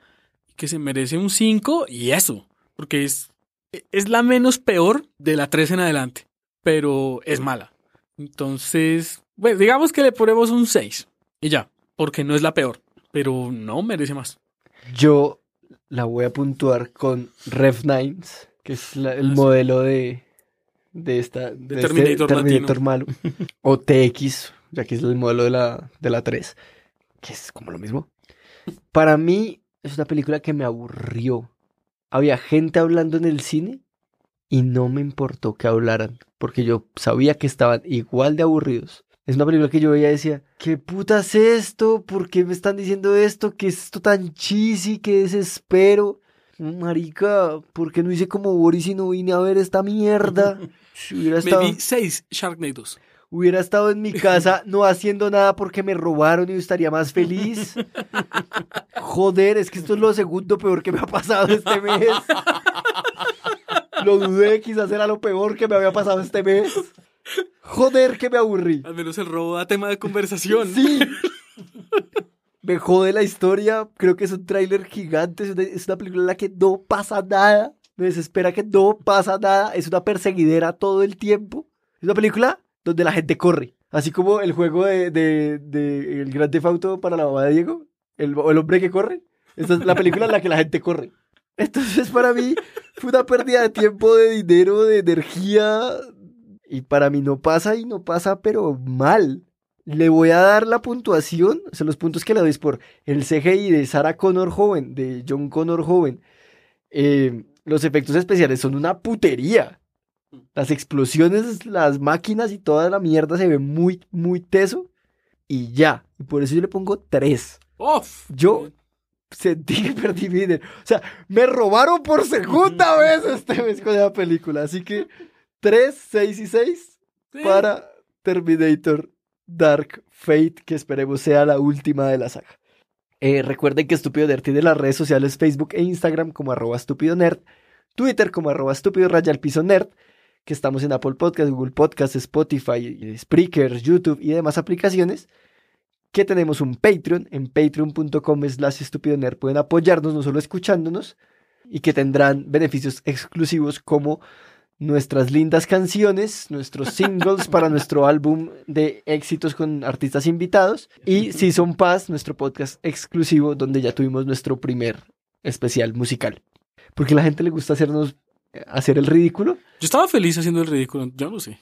Speaker 3: que se merece un 5 y eso, porque es, es la menos peor de la 3 en adelante, pero es mala. Entonces, bueno, digamos que le ponemos un 6 y ya, porque no es la peor, pero no merece más.
Speaker 1: Yo la voy a puntuar con Rev 9, que es la- el
Speaker 3: Ah, sí.
Speaker 1: modelo de, de esta de, este
Speaker 3: Terminator
Speaker 1: Terminator malo. o TX, ya que es el modelo de la, de la 3, que es como lo mismo. Para mí es una película que me aburrió. Había gente hablando en el cine y no me importó que hablaran, porque yo sabía que estaban igual de aburridos. Es una película que yo veía y decía, ¿qué puta es esto? ¿Por qué me están diciendo esto? ¿Qué es esto tan cheesy? ¿Qué desespero? Marica, ¿por qué no hice como Boris y no vine a ver esta mierda? Si hubiera
Speaker 3: Me
Speaker 1: estado,
Speaker 3: vi 6 Sharknados.
Speaker 1: hubiera estado en mi casa no haciendo nada porque me robaron y estaría más feliz. Joder, es que esto es lo segundo peor que me ha pasado este mes. Lo dudé, quizás era lo peor que me había pasado este mes. Joder, que me aburrí.
Speaker 3: Al menos el robo da tema de conversación.
Speaker 1: Sí. Me jode la historia. Creo que es un tráiler gigante. Es una, es una película en la que no pasa nada. Me desespera que no pasa nada. Es una perseguidera todo el tiempo. Es una película donde la gente corre. Así como el juego de, de, de el Gran Theft Auto para la mamá de Diego. El, el hombre que corre. Esta es la película en la que la gente corre. Entonces para mí fue una pérdida de tiempo, de dinero, de energía. Y para mí no pasa y no pasa, pero mal. Le voy a dar la puntuación, o sea, los puntos que le doy es por el CGI de Sarah Connor joven, de John Connor joven. Eh, los efectos especiales son una putería. Las explosiones, las máquinas y toda la mierda se ve muy, muy teso. Y ya. Y por eso yo le pongo 3.
Speaker 3: Uf.
Speaker 1: Yo sentí que perdí mi dinero. O sea, me robaron por segunda vez este mes con esa película. Así que 3, 6 y 6
Speaker 3: Sí.
Speaker 1: para Terminator Dark Fate, que esperemos sea la última de la saga. Eh, recuerden que Estúpido Nerd tiene las redes sociales Facebook e Instagram como arroba estúpido nerd, Twitter como arroba estúpido raya al piso nerd, que estamos en Apple Podcast, Google Podcast, Spotify, Spreaker, YouTube y demás aplicaciones. Que tenemos un Patreon en patreon.com slash estúpido nerd. Pueden apoyarnos no solo escuchándonos y que tendrán beneficios exclusivos como nuestras lindas canciones, nuestros singles para nuestro álbum de éxitos con artistas invitados y Season Pass, nuestro podcast exclusivo donde ya tuvimos nuestro primer especial musical. Porque a la gente le gusta hacernos eh, hacer el ridículo,
Speaker 3: Yo estaba feliz haciendo el ridículo, yo no sé.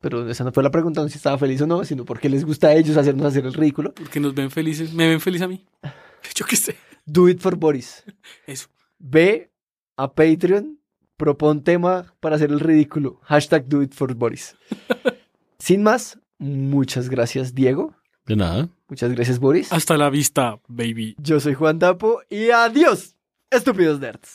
Speaker 1: Pero esa no fue la pregunta, no si estaba feliz o no, sino porque les gusta a ellos hacernos hacer el ridículo.
Speaker 3: Porque nos ven felices, me ven feliz a mí. Yo qué sé.
Speaker 1: Do it for Boris.
Speaker 3: Eso.
Speaker 1: Ve a Patreon, propon tema para hacer el ridículo. Hashtag do it for Boris. Sin más, muchas gracias Diego.
Speaker 5: De nada.
Speaker 1: Muchas gracias Boris.
Speaker 3: Hasta la vista, baby.
Speaker 1: Yo soy Juan Dapo y adiós, estúpidos nerds.